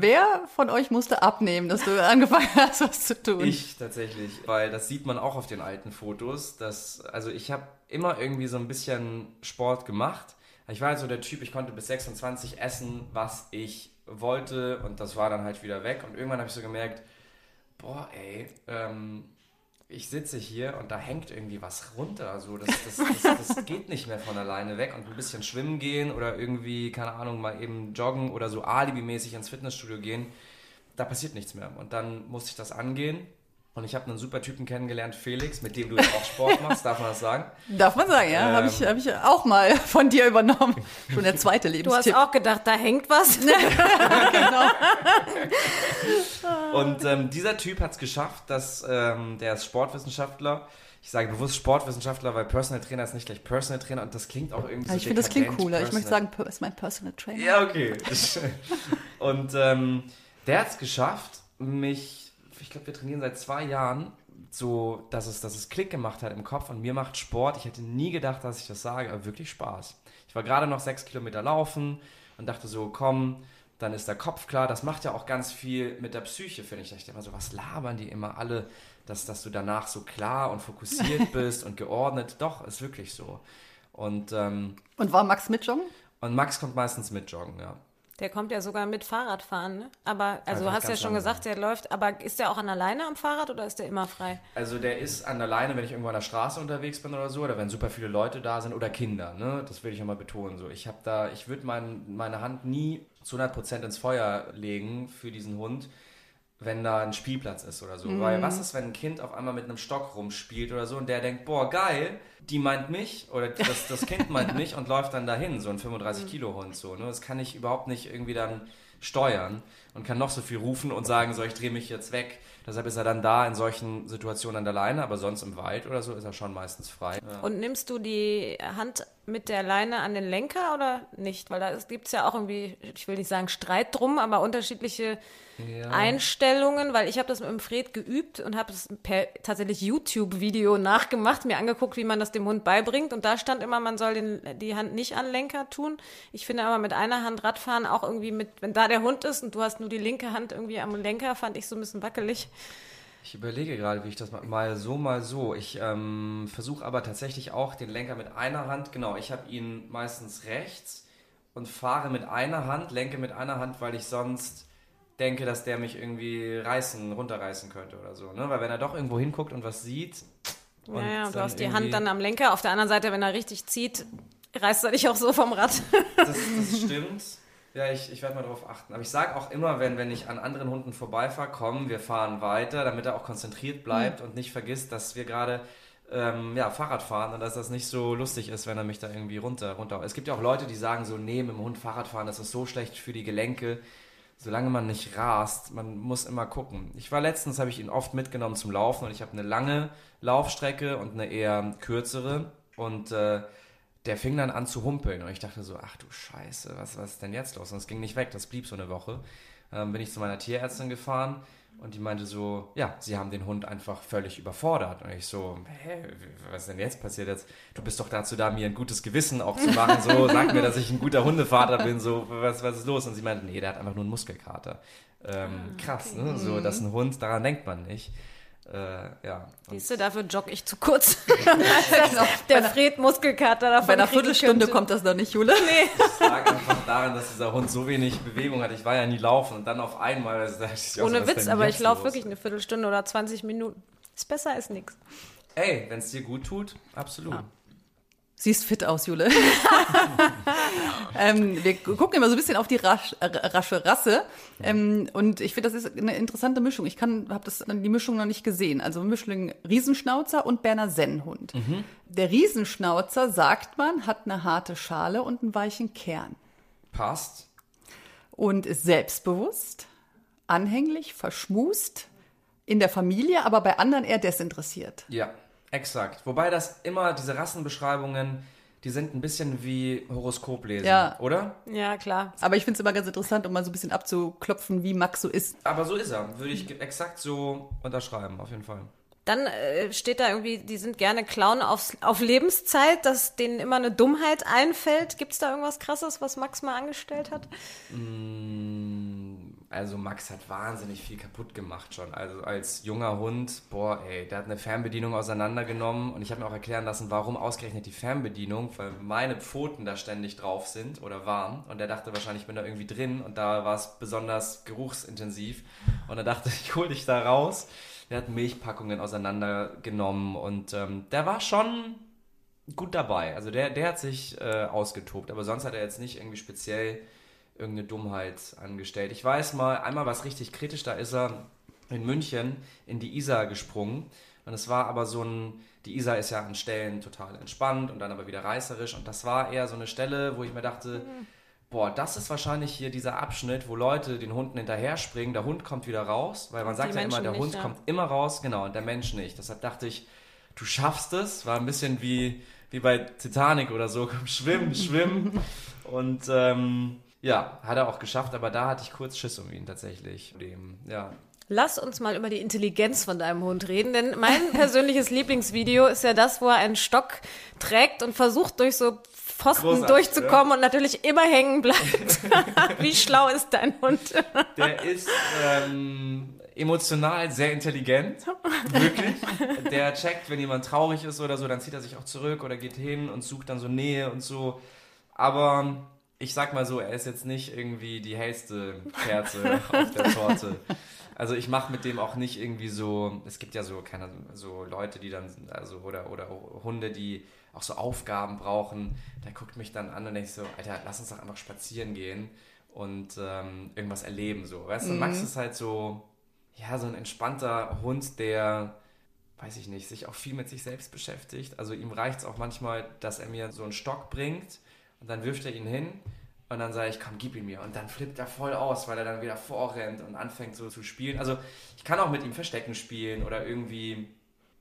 Wer von euch musste abnehmen, dass du angefangen hast, was zu tun? Ich tatsächlich, weil das sieht man auch auf den alten Fotos. Dass, also ich habe immer irgendwie so ein bisschen Sport gemacht. Ich war halt so der Typ, ich konnte bis 26 essen, was ich wollte und das war dann halt wieder weg. Und irgendwann habe ich so gemerkt, boah ey, ähm, ich sitze hier und da hängt irgendwie was runter. So, das, das, das, das geht nicht mehr von alleine weg. Und ein bisschen schwimmen gehen oder irgendwie, keine Ahnung, mal eben joggen oder so alibimäßig ins Fitnessstudio gehen, da passiert nichts mehr. Und dann musste ich das angehen. Und ich habe einen super Typen kennengelernt, Felix, mit dem du jetzt auch Sport machst, darf man das sagen? Darf man sagen, ja? Habe ich, hab ich auch mal von dir übernommen. Schon der zweite Du hast Lebenstipp. auch gedacht, da hängt was. Und ähm, dieser Typ hat es geschafft, dass ähm, der ist Sportwissenschaftler. Ich sage bewusst Sportwissenschaftler, weil Personal Trainer ist nicht gleich Personal Trainer und das klingt auch irgendwie so ich finde, das klingt cooler. Ich möchte Personal- sagen, ist mein Personal Trainer. Ja, okay. und ähm, der hat es geschafft, mich, ich glaube, wir trainieren seit zwei Jahren, so, dass es, dass es Klick gemacht hat im Kopf und mir macht Sport. Ich hätte nie gedacht, dass ich das sage, aber wirklich Spaß. Ich war gerade noch sechs Kilometer laufen und dachte so, komm, dann ist der Kopf klar. Das macht ja auch ganz viel mit der Psyche, finde ich. Ich denke immer so, was labern die immer alle, dass, dass du danach so klar und fokussiert bist und geordnet. Doch, ist wirklich so. Und, ähm, Und war Max mit joggen? und Max kommt meistens mit joggen, ja. Der kommt ja sogar mit Fahrradfahren, ne? Aber, also du hast ja schon gesagt, der läuft, aber ist der auch an alleine am Fahrrad oder ist der immer frei? Also der ist an der Leine, wenn ich irgendwo an der Straße unterwegs bin oder so, oder wenn super viele Leute da sind oder Kinder, ne? Das will ich immer betonen. So, ich habe da, ich würde mein, meine Hand nie zu 100% ins Feuer legen für diesen Hund, wenn da ein Spielplatz ist oder so. Weil was ist, wenn ein Kind auf einmal mit einem Stock rumspielt oder so und der denkt, boah, geil, die meint mich oder das, das Kind meint mich und läuft dann dahin, so ein 35 Kilo Hund so. Ne? Das kann ich überhaupt nicht irgendwie dann steuern und kann noch so viel rufen und sagen, so ich drehe mich jetzt weg. Deshalb ist er dann da in solchen Situationen an der Leine, aber sonst im Wald oder so ist er schon meistens frei. Ja. Und nimmst du die Hand mit der Leine an den Lenker oder nicht? Weil da gibt es ja auch irgendwie, ich will nicht sagen Streit drum, aber unterschiedliche Ja. Einstellungen, weil ich habe das mit dem Fred geübt und habe es per tatsächlich YouTube-Video nachgemacht, mir angeguckt, wie man das dem Hund beibringt. Und da stand immer, man soll den, die Hand nicht an Lenker tun. Ich finde aber mit einer Hand Radfahren auch irgendwie mit, wenn da der Hund ist und du hast nur die linke Hand irgendwie am Lenker, fand ich so ein bisschen wackelig. Ich überlege gerade, wie ich das ma- mal so, mal so. Ich ähm, versuche aber tatsächlich auch den Lenker mit einer Hand. Genau, ich habe ihn meistens rechts und fahre mit einer Hand, lenke mit einer Hand, weil ich sonst denke, dass der mich irgendwie reißen, runterreißen könnte oder so. Ne? Weil wenn er doch irgendwo hinguckt und was sieht. und Ja, du hast die Hand dann am Lenker. Auf der anderen Seite, wenn er richtig zieht, reißt er dich auch so vom Rad. Das, das stimmt. Ja, ich, ich werde mal darauf achten. Aber ich sage auch immer, wenn, wenn ich an anderen Hunden vorbeifahre, komm, wir fahren weiter, damit er auch konzentriert bleibt und nicht vergisst, dass wir gerade ähm, ja, Fahrrad fahren und dass das nicht so lustig ist, wenn er mich da irgendwie runter, runter. Es gibt ja auch Leute, die sagen so, nee, mit dem Hund Fahrrad fahren, das ist so schlecht für die Gelenke. Solange man nicht rast, man muss immer gucken. Ich war letztens, habe ich ihn oft mitgenommen zum Laufen und ich habe eine lange Laufstrecke und eine eher kürzere und äh, der fing dann an zu humpeln und ich dachte so, ach du Scheiße, was, was ist denn jetzt los? Und es ging nicht weg, das blieb so eine Woche. Ähm, bin ich zu meiner Tierärztin gefahren und die meinte so, ja, sie haben den Hund einfach völlig überfordert. Und ich so, hä, was ist denn jetzt passiert jetzt? Du bist doch dazu da, mir ein gutes Gewissen auch zu machen. So, sag mir, dass ich ein guter Hundevater bin. So, was, was ist los? Und sie meinte, nee, der hat einfach nur einen Muskelkater. Ähm, krass, ne? So, dass ein Hund, daran denkt man nicht. Äh, ja. Siehst du, dafür jogge ich zu kurz. der Fred Muskelkater davon Bei einer Viertelstunde könnte. kommt das noch nicht, Jule. Es lag einfach daran, dass dieser Hund so wenig Bewegung hat. Ich war ja nie laufen und dann auf einmal. Also, da dachte ich auch so, Ohne ist Witz, aber ich laufe wirklich eine Viertelstunde oder 20 Minuten. Ist besser als nichts. Ey, wenn es dir gut tut, absolut. Siehst fit aus, Jule. ähm, wir gucken immer so ein bisschen auf die rasch, äh, rasche Rasse. Ähm, und ich finde, das ist eine interessante Mischung. Ich habe das die Mischung noch nicht gesehen. Also Mischling Riesenschnauzer und Berner Sennhund. Der Riesenschnauzer, sagt man, hat eine harte Schale und einen weichen Kern. Passt. Und ist selbstbewusst, anhänglich, verschmust, in der Familie, aber bei anderen eher desinteressiert. Ja, exakt. Wobei das immer, diese Rassenbeschreibungen, die sind ein bisschen wie Horoskoplesen, Ja. oder? Ja, klar. Aber ich finde es immer ganz interessant, um mal so ein bisschen abzuklopfen, wie Max so ist. Aber so ist er. Würde ich exakt so unterschreiben, auf jeden Fall. Dann äh, steht da irgendwie, die sind gerne Clown aufs, auf Lebenszeit, dass denen immer eine Dummheit einfällt. Gibt es da irgendwas Krasses, was Max mal angestellt hat? Also Max hat wahnsinnig viel kaputt gemacht schon. Also als junger Hund, boah, ey, der hat eine Fernbedienung auseinandergenommen und ich habe mir auch erklären lassen, warum ausgerechnet die Fernbedienung, weil meine Pfoten da ständig drauf sind oder waren und der dachte wahrscheinlich, ich bin da irgendwie drin und da war es besonders geruchsintensiv und er dachte, ich hol dich da raus. Der hat Milchpackungen auseinandergenommen und ähm, der war schon gut dabei. Also der, der hat sich äh, ausgetobt, aber sonst hat er jetzt nicht irgendwie speziell irgendeine Dummheit angestellt. Ich weiß mal, einmal war es richtig kritisch, da ist er in München in die Isar gesprungen. Und es war aber so ein, die Isar ist ja an Stellen total entspannt und dann aber wieder reißerisch. Und das war eher so eine Stelle, wo ich mir dachte, boah, das ist wahrscheinlich hier dieser Abschnitt, wo Leute den Hunden hinterher springen, der Hund kommt wieder raus, weil man sagt ja immer, Menschen der nicht, Hund ja. kommt immer raus, genau, und der Mensch nicht. Deshalb dachte ich, du schaffst es. War ein bisschen wie, wie bei Titanic oder so. Komm, schwimmen, schwimmen. Und ähm, ja, hat er auch geschafft, aber da hatte ich kurz Schiss um ihn tatsächlich. Dem, ja. Lass uns mal über die Intelligenz von deinem Hund reden, denn mein persönliches Lieblingsvideo ist ja das, wo er einen Stock trägt und versucht durch so Pfosten Großartig, durchzukommen und natürlich immer hängen bleibt. Wie schlau ist dein Hund? Der ist ähm, emotional sehr intelligent, wirklich. Der checkt, wenn jemand traurig ist oder so, dann zieht er sich auch zurück oder geht hin und sucht dann so Nähe und so. Aber ich sag mal so, er ist jetzt nicht irgendwie die hellste Kerze auf der Torte. Also ich mache mit dem auch nicht irgendwie so, es gibt ja so keine so Leute, die dann also oder oder Hunde, die auch so Aufgaben brauchen. Der guckt mich dann an und denkt so, Alter, lass uns doch einfach spazieren gehen und ähm, irgendwas erleben so. Weißt du, Max ist halt so ja, so ein entspannter Hund, der weiß ich nicht, sich auch viel mit sich selbst beschäftigt. Also ihm reicht es auch manchmal, dass er mir so einen Stock bringt und dann wirft er ihn hin und dann sage ich, komm, gib ihn mir. Und dann flippt er voll aus, weil er dann wieder vorrennt und anfängt so zu spielen. Also ich kann auch mit ihm Verstecken spielen oder irgendwie,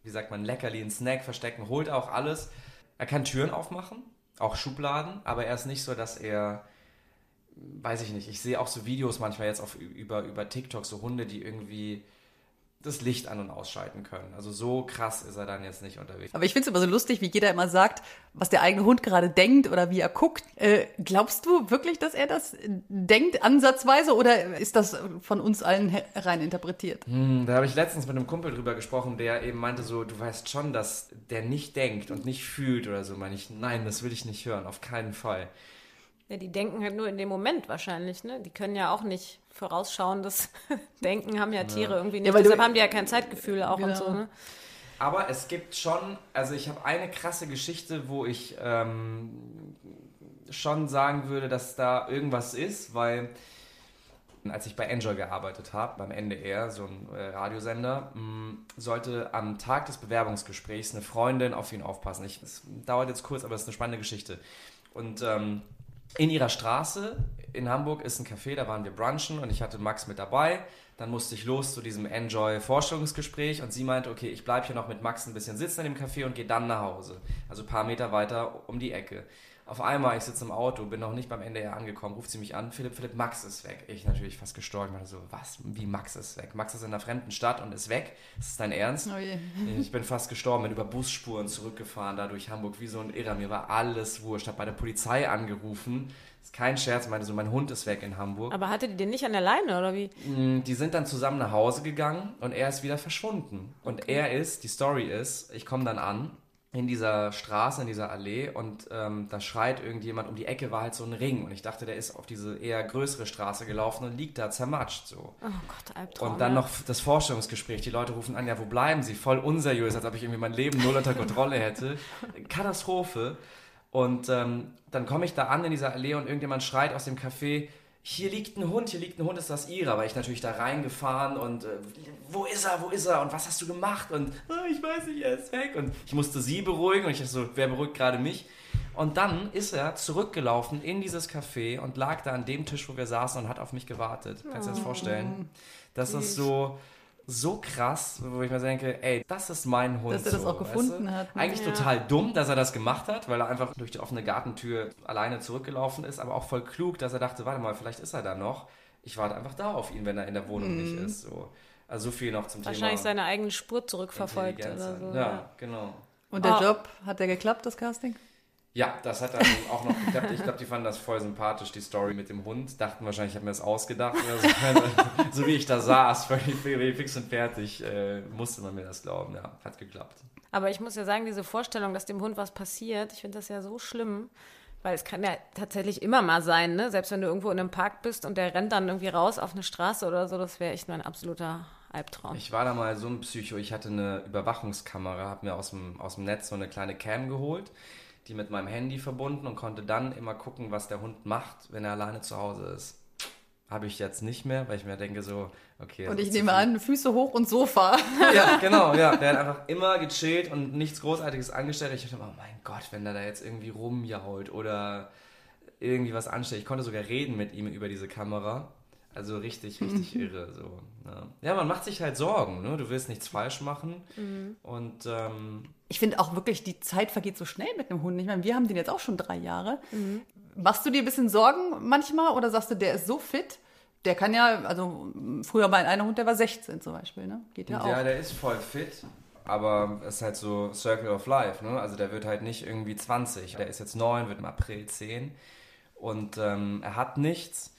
wie sagt man, Leckerli, einen Snack verstecken, holt auch alles. Er kann Türen aufmachen. auch Schubladen, aber er ist nicht so, dass er, weiß ich nicht, ich sehe auch so Videos manchmal jetzt auf, über, über TikTok, so Hunde, die irgendwie das Licht an- und ausschalten können. Also so krass ist er dann jetzt nicht unterwegs. Aber ich finde es immer so lustig, wie jeder immer sagt, was der eigene Hund gerade denkt oder wie er guckt. Äh, glaubst du wirklich, dass er das denkt, ansatzweise, oder ist das von uns allen rein interpretiert? Hm, Da habe ich letztens mit einem Kumpel drüber gesprochen, der eben meinte so, du weißt schon, dass der nicht denkt und nicht fühlt oder so. Meine ich, nein, das will ich nicht hören, auf keinen Fall. Ja, die denken halt nur in dem Moment wahrscheinlich, ne? Die können ja auch nicht vorausschauendes Denken, haben ja Tiere irgendwie nicht. Ja, du- Deshalb haben die ja kein Zeitgefühl auch und Genau. so, ne? Aber es gibt schon, also ich habe eine krasse Geschichte, wo ich ähm, schon sagen würde, dass da irgendwas ist, weil als ich bei Enjoy gearbeitet habe, beim NDR, so ein äh, Radiosender, mh, sollte am Tag des Bewerbungsgesprächs eine Freundin auf ihn aufpassen. Ich, es dauert jetzt kurz, aber es ist eine spannende Geschichte. Und ähm, in ihrer Straße in Hamburg ist ein Café, da waren wir brunchen und ich hatte Max mit dabei. Dann musste ich los zu diesem Enjoy-Vorstellungsgespräch und sie meinte, okay, ich bleibe hier noch mit Max ein bisschen sitzen in dem Café und gehe dann nach Hause. Also ein paar Meter weiter um die Ecke. Auf einmal, ich sitze im Auto, bin noch nicht beim NDR angekommen, ruft sie mich an, Philipp, Philipp, Max ist weg. Ich natürlich fast gestorben, war so, was, wie Max ist weg? Max ist in einer fremden Stadt und ist weg? Ist das dein Ernst? Oh je. Ich bin fast gestorben, bin über Busspuren zurückgefahren, da durch Hamburg wie so ein Irrer. Mir war alles wurscht. Hab bei der Polizei angerufen. Ist kein Scherz, meinte so, mein Hund ist weg in Hamburg. Aber hatte die den nicht an der Leine, oder wie? Mm, Die sind dann zusammen nach Hause gegangen und er ist wieder verschwunden. Und er ist, die Story ist, ich komme dann an in dieser Straße, in dieser Allee und ähm, da schreit irgendjemand, um die Ecke war halt so ein Ring und ich dachte, der ist auf diese eher größere Straße gelaufen und liegt da zermatscht so. Oh Gott, Albtraum. Und dann noch das Vorstellungsgespräch. Die Leute rufen an, ja, wo bleiben sie? Voll unseriös, als ob ich irgendwie mein Leben null unter Kontrolle hätte. Katastrophe. Und ähm, dann komme ich da an in dieser Allee und irgendjemand schreit aus dem Café, hier liegt ein Hund, hier liegt ein Hund, ist das ihrer? Weil ich natürlich da reingefahren und äh, wo ist er, wo ist er und was hast du gemacht? Und "Ah, ich weiß nicht, er ist weg. Und ich musste sie beruhigen und ich dachte so, wer beruhigt gerade mich? Und dann ist er zurückgelaufen in dieses Café und lag da an dem Tisch, wo wir saßen und hat auf mich gewartet. Kannst du dir das vorstellen? Das ist so, so krass, wo ich mir denke, ey, das ist mein Hund. Dass er das so, auch weißt gefunden du? hat, ne? Eigentlich Ja. total dumm, dass er das gemacht hat, weil er einfach durch die offene Gartentür alleine zurückgelaufen ist, aber auch voll klug, dass er dachte, warte mal, vielleicht ist er da noch. Ich warte einfach da auf ihn, wenn er in der Wohnung nicht ist. So. Also so viel noch zum Wahrscheinlich Thema seine eigene Spur zurückverfolgt oder so. Ja, genau. Und der Ah. Job, hat der geklappt, das Casting? Ja, das hat dann auch noch geklappt. Ich glaube, die fanden das voll sympathisch, die Story mit dem Hund. Dachten wahrscheinlich, ich habe mir das ausgedacht. So. So wie ich da saß, völlig völlig fix und fertig, äh, musste man mir das glauben. Ja, hat geklappt. Aber ich muss ja sagen, diese Vorstellung, dass dem Hund was passiert, ich finde das ja so schlimm. Weil es kann ja tatsächlich immer mal sein, ne? Selbst wenn du irgendwo in einem Park bist und der rennt dann irgendwie raus auf eine Straße oder so, das wäre echt mein absoluter Albtraum. Ich war da mal so ein Psycho. Ich hatte eine Überwachungskamera, habe mir aus dem, aus dem Netz so eine kleine Cam geholt, die mit meinem Handy verbunden und konnte dann immer gucken, was der Hund macht, wenn er alleine zu Hause ist. Habe ich jetzt nicht mehr, weil ich mir denke so, okay. Und ich nehme an, Füße hoch und Sofa. Ja, genau, ja. Der hat einfach immer gechillt und nichts Großartiges angestellt. Ich dachte, oh mein Gott, wenn der da jetzt irgendwie rumjault oder irgendwie was anstellt. Ich konnte sogar reden mit ihm über diese Kamera. Also richtig, richtig irre. So, ja. ja, man macht sich halt Sorgen. Ne? Du willst nichts falsch machen. Und ähm, Ich finde auch wirklich, die Zeit vergeht so schnell mit einem Hund. Ich meine, wir haben den jetzt auch schon drei Jahre. Machst du dir ein bisschen Sorgen manchmal oder sagst du, der ist so fit? Der kann ja, also früher mein einer Hund, der war 16 zum Beispiel, ne? Geht ja, ja, auch. der ist voll fit. Aber es ist halt so Circle of Life. Ne? Also der wird halt nicht irgendwie 20. Der ist jetzt 9, wird im April 10. Und ähm, er hat nichts.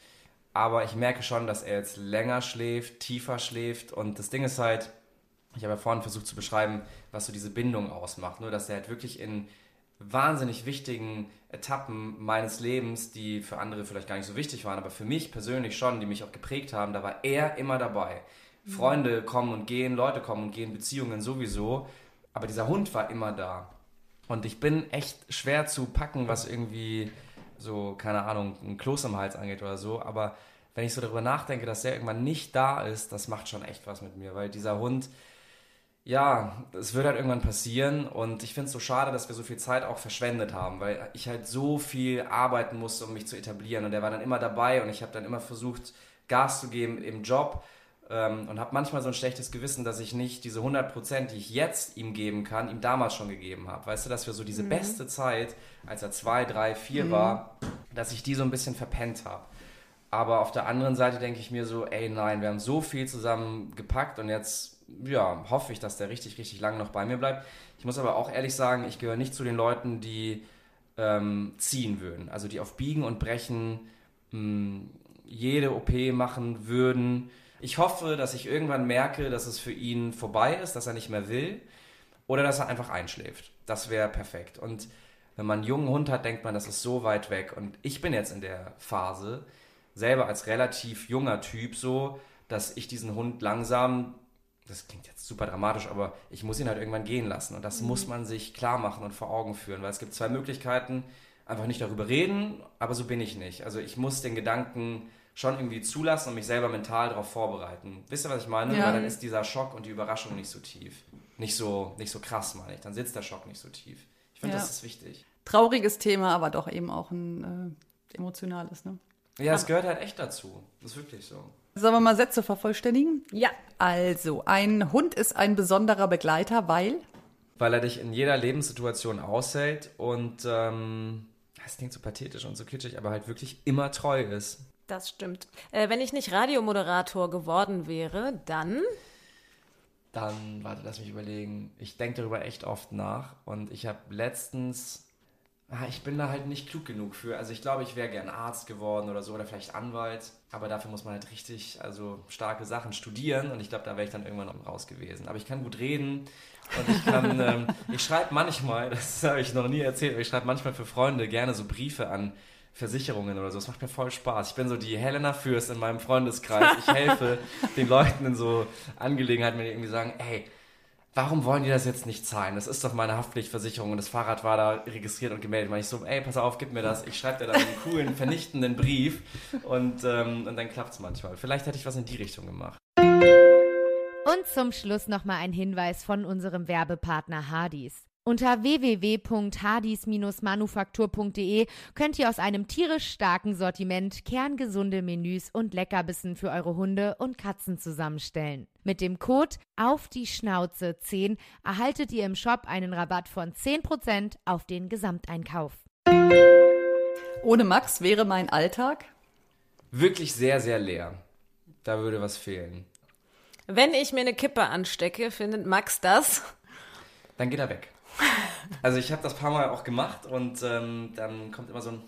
Aber ich merke schon, dass er jetzt länger schläft, tiefer schläft. Und das Ding ist halt, ich habe ja vorhin versucht zu beschreiben, was so diese Bindung ausmacht. Nur, dass er halt wirklich in wahnsinnig wichtigen Etappen meines Lebens, die für andere vielleicht gar nicht so wichtig waren, aber für mich persönlich schon, die mich auch geprägt haben, da war er immer dabei. Freunde kommen und gehen, Leute kommen und gehen, Beziehungen sowieso. Aber dieser Hund war immer da. Und ich bin echt schwer zu packen, was irgendwie so, keine Ahnung, ein Kloß im Hals angeht oder so. Aber wenn ich so darüber nachdenke, dass der irgendwann nicht da ist, das macht schon echt was mit mir. Weil dieser Hund, ja, es wird halt irgendwann passieren. Und ich finde es so schade, dass wir so viel Zeit auch verschwendet haben. Weil ich halt so viel arbeiten musste, um mich zu etablieren. Und der war dann immer dabei und ich habe dann immer versucht, Gas zu geben im Job ähm, und habe manchmal so ein schlechtes Gewissen, dass ich nicht diese 100%, die ich jetzt ihm geben kann, ihm damals schon gegeben habe. Weißt du, dass wir so diese beste Zeit, als er zwei, drei, vier war, dass ich die so ein bisschen verpennt habe. Aber auf der anderen Seite denke ich mir so, ey nein, wir haben so viel zusammen gepackt und jetzt, ja, hoffe ich, dass der richtig, richtig lange noch bei mir bleibt. Ich muss aber auch ehrlich sagen, ich gehöre nicht zu den Leuten, die ähm, ziehen würden. Also die auf Biegen und Brechen mh, jede OP machen würden. Ich hoffe, dass ich irgendwann merke, dass es für ihn vorbei ist, dass er nicht mehr will oder dass er einfach einschläft. Das wäre perfekt. Und wenn man einen jungen Hund hat, denkt man, das ist so weit weg. Und ich bin jetzt in der Phase, selber als relativ junger Typ so, dass ich diesen Hund langsam, das klingt jetzt super dramatisch, aber ich muss ihn halt irgendwann gehen lassen. Und das muss man sich klar machen und vor Augen führen, weil es gibt zwei Möglichkeiten, einfach nicht darüber reden, aber so bin ich nicht. Also ich muss den Gedanken schon irgendwie zulassen und mich selber mental darauf vorbereiten. Wisst ihr, was ich meine? Ja. Weil dann ist dieser Schock und die Überraschung nicht so tief. Nicht so, nicht so krass, meine ich. Dann sitzt der Schock nicht so tief. Ich finde, Ja. das ist wichtig. Trauriges Thema, aber doch eben auch ein äh, emotionales. Ne? Ja, es gehört halt echt dazu. Das ist wirklich so. Sollen wir mal Sätze vervollständigen? Ja. Also, ein Hund ist ein besonderer Begleiter, weil Weil er dich in jeder Lebenssituation aushält und, ähm, das klingt so pathetisch und so kitschig, aber halt wirklich immer treu ist. Das stimmt. Äh, wenn ich nicht Radiomoderator geworden wäre, dann. Dann, warte, lass mich überlegen. Ich denke darüber echt oft nach und ich habe letztens, ich bin da halt nicht klug genug für. Also ich glaube, ich wäre gern Arzt geworden oder so oder vielleicht Anwalt, aber dafür muss man halt richtig, also starke Sachen studieren und ich glaube, da wäre ich dann irgendwann noch raus gewesen. Aber ich kann gut reden und ich kann, ähm, ich schreibe manchmal, das habe ich noch nie erzählt, aber ich schreibe manchmal für Freunde gerne so Briefe an Versicherungen oder so. Das macht mir voll Spaß. Ich bin so die Helena Fürst in meinem Freundeskreis. Ich helfe den Leuten in so Angelegenheiten, wenn die irgendwie sagen, ey, warum wollen die das jetzt nicht zahlen? Das ist doch meine Haftpflichtversicherung und das Fahrrad war da registriert und gemeldet. Und ich so, ey, pass auf, gib mir das. Ich schreibe dir dann einen coolen, vernichtenden Brief und, ähm, und dann klappt's manchmal. Vielleicht hätte ich was in die Richtung gemacht. Und zum Schluss nochmal ein Hinweis von unserem Werbepartner Hardys. Unter www.hardys-manufaktur.de könnt ihr aus einem tierisch starken Sortiment kerngesunde Menüs und Leckerbissen für eure Hunde und Katzen zusammenstellen. Mit dem Code auf die Schnauze 10 erhaltet ihr im Shop einen Rabatt von 10% auf den Gesamteinkauf. ohne Max wäre mein Alltag. Wirklich sehr, sehr leer. Da würde was fehlen. Wenn ich mir eine Kippe anstecke, findet Max das. Dann geht er weg. Also ich habe das paar Mal auch gemacht und ähm, dann kommt immer so ein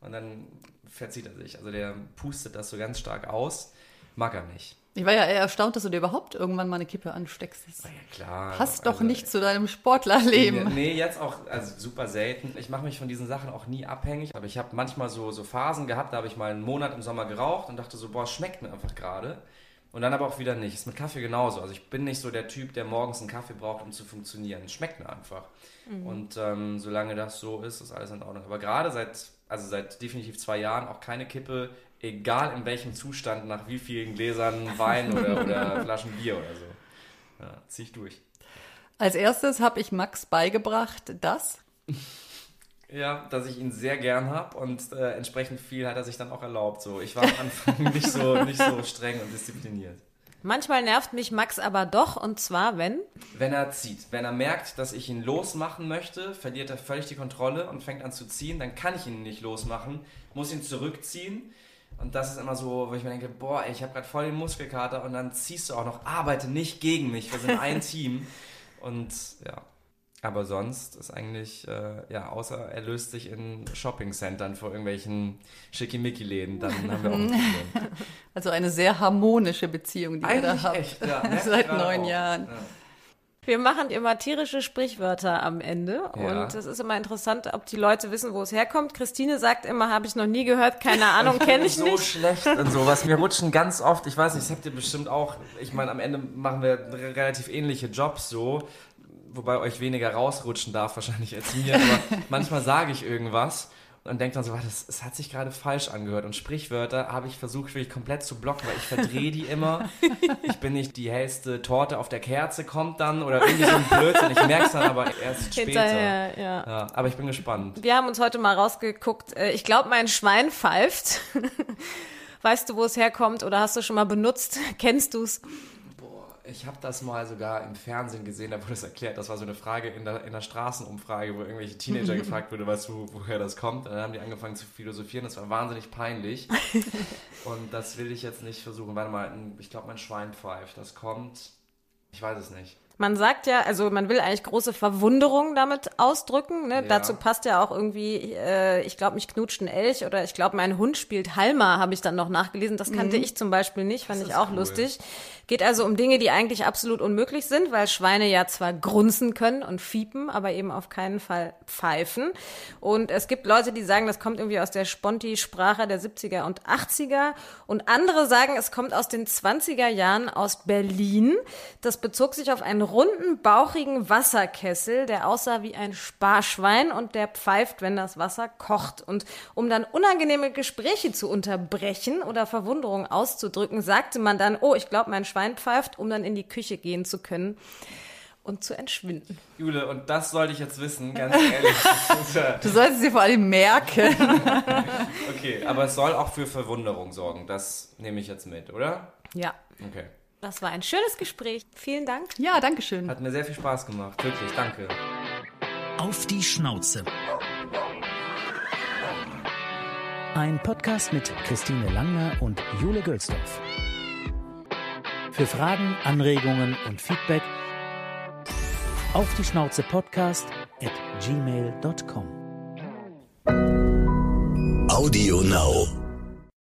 und dann verzieht er sich. Also der pustet das so ganz stark aus. Mag er nicht. Ich war ja eher erstaunt, dass du dir überhaupt irgendwann mal eine Kippe ansteckst. Das Ja klar. passt doch also- nicht zu deinem Sportlerleben. Nee, jetzt auch, also super selten. Ich mache mich von diesen Sachen auch nie abhängig. Aber ich habe manchmal so, so Phasen gehabt, da habe ich mal einen Monat im Sommer geraucht und dachte so, boah, schmeckt mir einfach gerade. Und dann aber auch wieder nicht. Ist mit Kaffee genauso. Also ich bin nicht so der Typ, der morgens einen Kaffee braucht, um zu funktionieren. Es schmeckt mir einfach. Und ähm, solange das so ist, ist alles in Ordnung. Aber gerade seit, also seit definitiv zwei Jahren auch keine Kippe, egal in welchem Zustand, nach wie vielen Gläsern Wein oder, oder Flaschen Bier oder so. Ja, zieh ich durch. Als erstes habe ich Max beigebracht, dass Ja, dass ich ihn sehr gern habe und äh, entsprechend viel hat er sich dann auch erlaubt. So, ich war am Anfang nicht so, nicht so streng und diszipliniert. Manchmal nervt mich Max aber doch, und zwar wenn. Wenn er zieht, wenn er merkt, dass ich ihn losmachen möchte, verliert er völlig die Kontrolle und fängt an zu ziehen, dann kann ich ihn nicht losmachen, muss ihn zurückziehen. Und das ist immer so, wo ich mir denke, boah, ey, ich habe gerade voll den Muskelkater und dann ziehst du auch noch, arbeite nicht gegen mich, wir sind ein Team. Und ja, aber sonst ist eigentlich, äh, ja, außer er löst sich in Shoppingcentern vor irgendwelchen Schickimicki-Läden, dann haben wir auch ein Problem. also eine sehr harmonische Beziehung, die ihr da Eigentlich habt. echt, ja. ich Seit neun auch. Jahren. Ja. Wir machen immer tierische Sprichwörter am Ende. Ja. Und es ist immer interessant, ob die Leute wissen, wo es herkommt. Christine sagt immer, habe ich noch nie gehört, keine Ahnung, kenne ich so nicht. schlecht und sowas. Wir rutschen ganz oft, ich weiß nicht, das habt ihr bestimmt auch. Ich meine, am Ende machen wir re- relativ ähnliche Jobs so, wobei euch weniger rausrutschen darf wahrscheinlich als mir. Aber manchmal sage ich irgendwas und denke dann so, das, das hat sich gerade falsch angehört. Und Sprichwörter habe ich versucht wirklich komplett zu blocken, weil ich verdrehe die immer. Ich bin nicht die hellste Torte auf der Kerze, kommt dann oder irgendwie so ein Blödsinn. Ich merke es dann aber erst später. Hinterher, ja. Ja, aber ich bin gespannt. Wir haben uns heute mal rausgeguckt. Äh, Ich glaube, mein Schwein pfeift. Weißt du, wo es herkommt oder hast du schon mal benutzt? Kennst du es? Ich habe das mal sogar im Fernsehen gesehen, da wurde es erklärt. Das war so eine Frage in der, in der Straßenumfrage, wo irgendwelche Teenager gefragt wurde, weißt du, woher das kommt. Und dann haben die angefangen zu philosophieren. Das war wahnsinnig peinlich. Und das will ich jetzt nicht versuchen. Warte mal, ich glaube, mein Schwein pfeift. Das kommt. Ich weiß es nicht. Man sagt ja, also man will eigentlich große Verwunderung damit ausdrücken. Ne? Ja. Dazu passt ja auch irgendwie, äh, ich glaube, mich knutscht ein Elch oder ich glaube, mein Hund spielt Halma, habe ich dann noch nachgelesen. Das kannte ich zum Beispiel nicht, fand Das ich auch cool. lustig. Geht also um Dinge, die eigentlich absolut unmöglich sind, weil Schweine ja zwar grunzen können und fiepen, aber eben auf keinen Fall pfeifen. Und es gibt Leute, die sagen, das kommt irgendwie aus der Sponti-Sprache der 70er und 80er. Und andere sagen, es kommt aus den 20er Jahren aus Berlin. Das bezog sich auf einen runden, bauchigen Wasserkessel, der aussah wie ein Sparschwein und der pfeift, wenn das Wasser kocht. Und um dann unangenehme Gespräche zu unterbrechen oder Verwunderung auszudrücken, sagte man dann, oh, ich glaube, mein Schwein pfeift, um dann in die Küche gehen zu können und zu entschwinden. Jule, und das sollte ich jetzt wissen, ganz ehrlich. Du solltest dir vor allem merken. okay, aber es soll auch für Verwunderung sorgen. Das nehme ich jetzt mit, oder? Ja, Okay. Das war ein schönes Gespräch. Vielen Dank. Ja, danke schön. Hat mir sehr viel Spaß gemacht. Wirklich, danke. Auf die Schnauze. Ein Podcast mit Christine Langner und Jule Gölsdorf. Für Fragen, Anregungen und Feedback auf die Schnauze Podcast at gmail.com. Audio Now.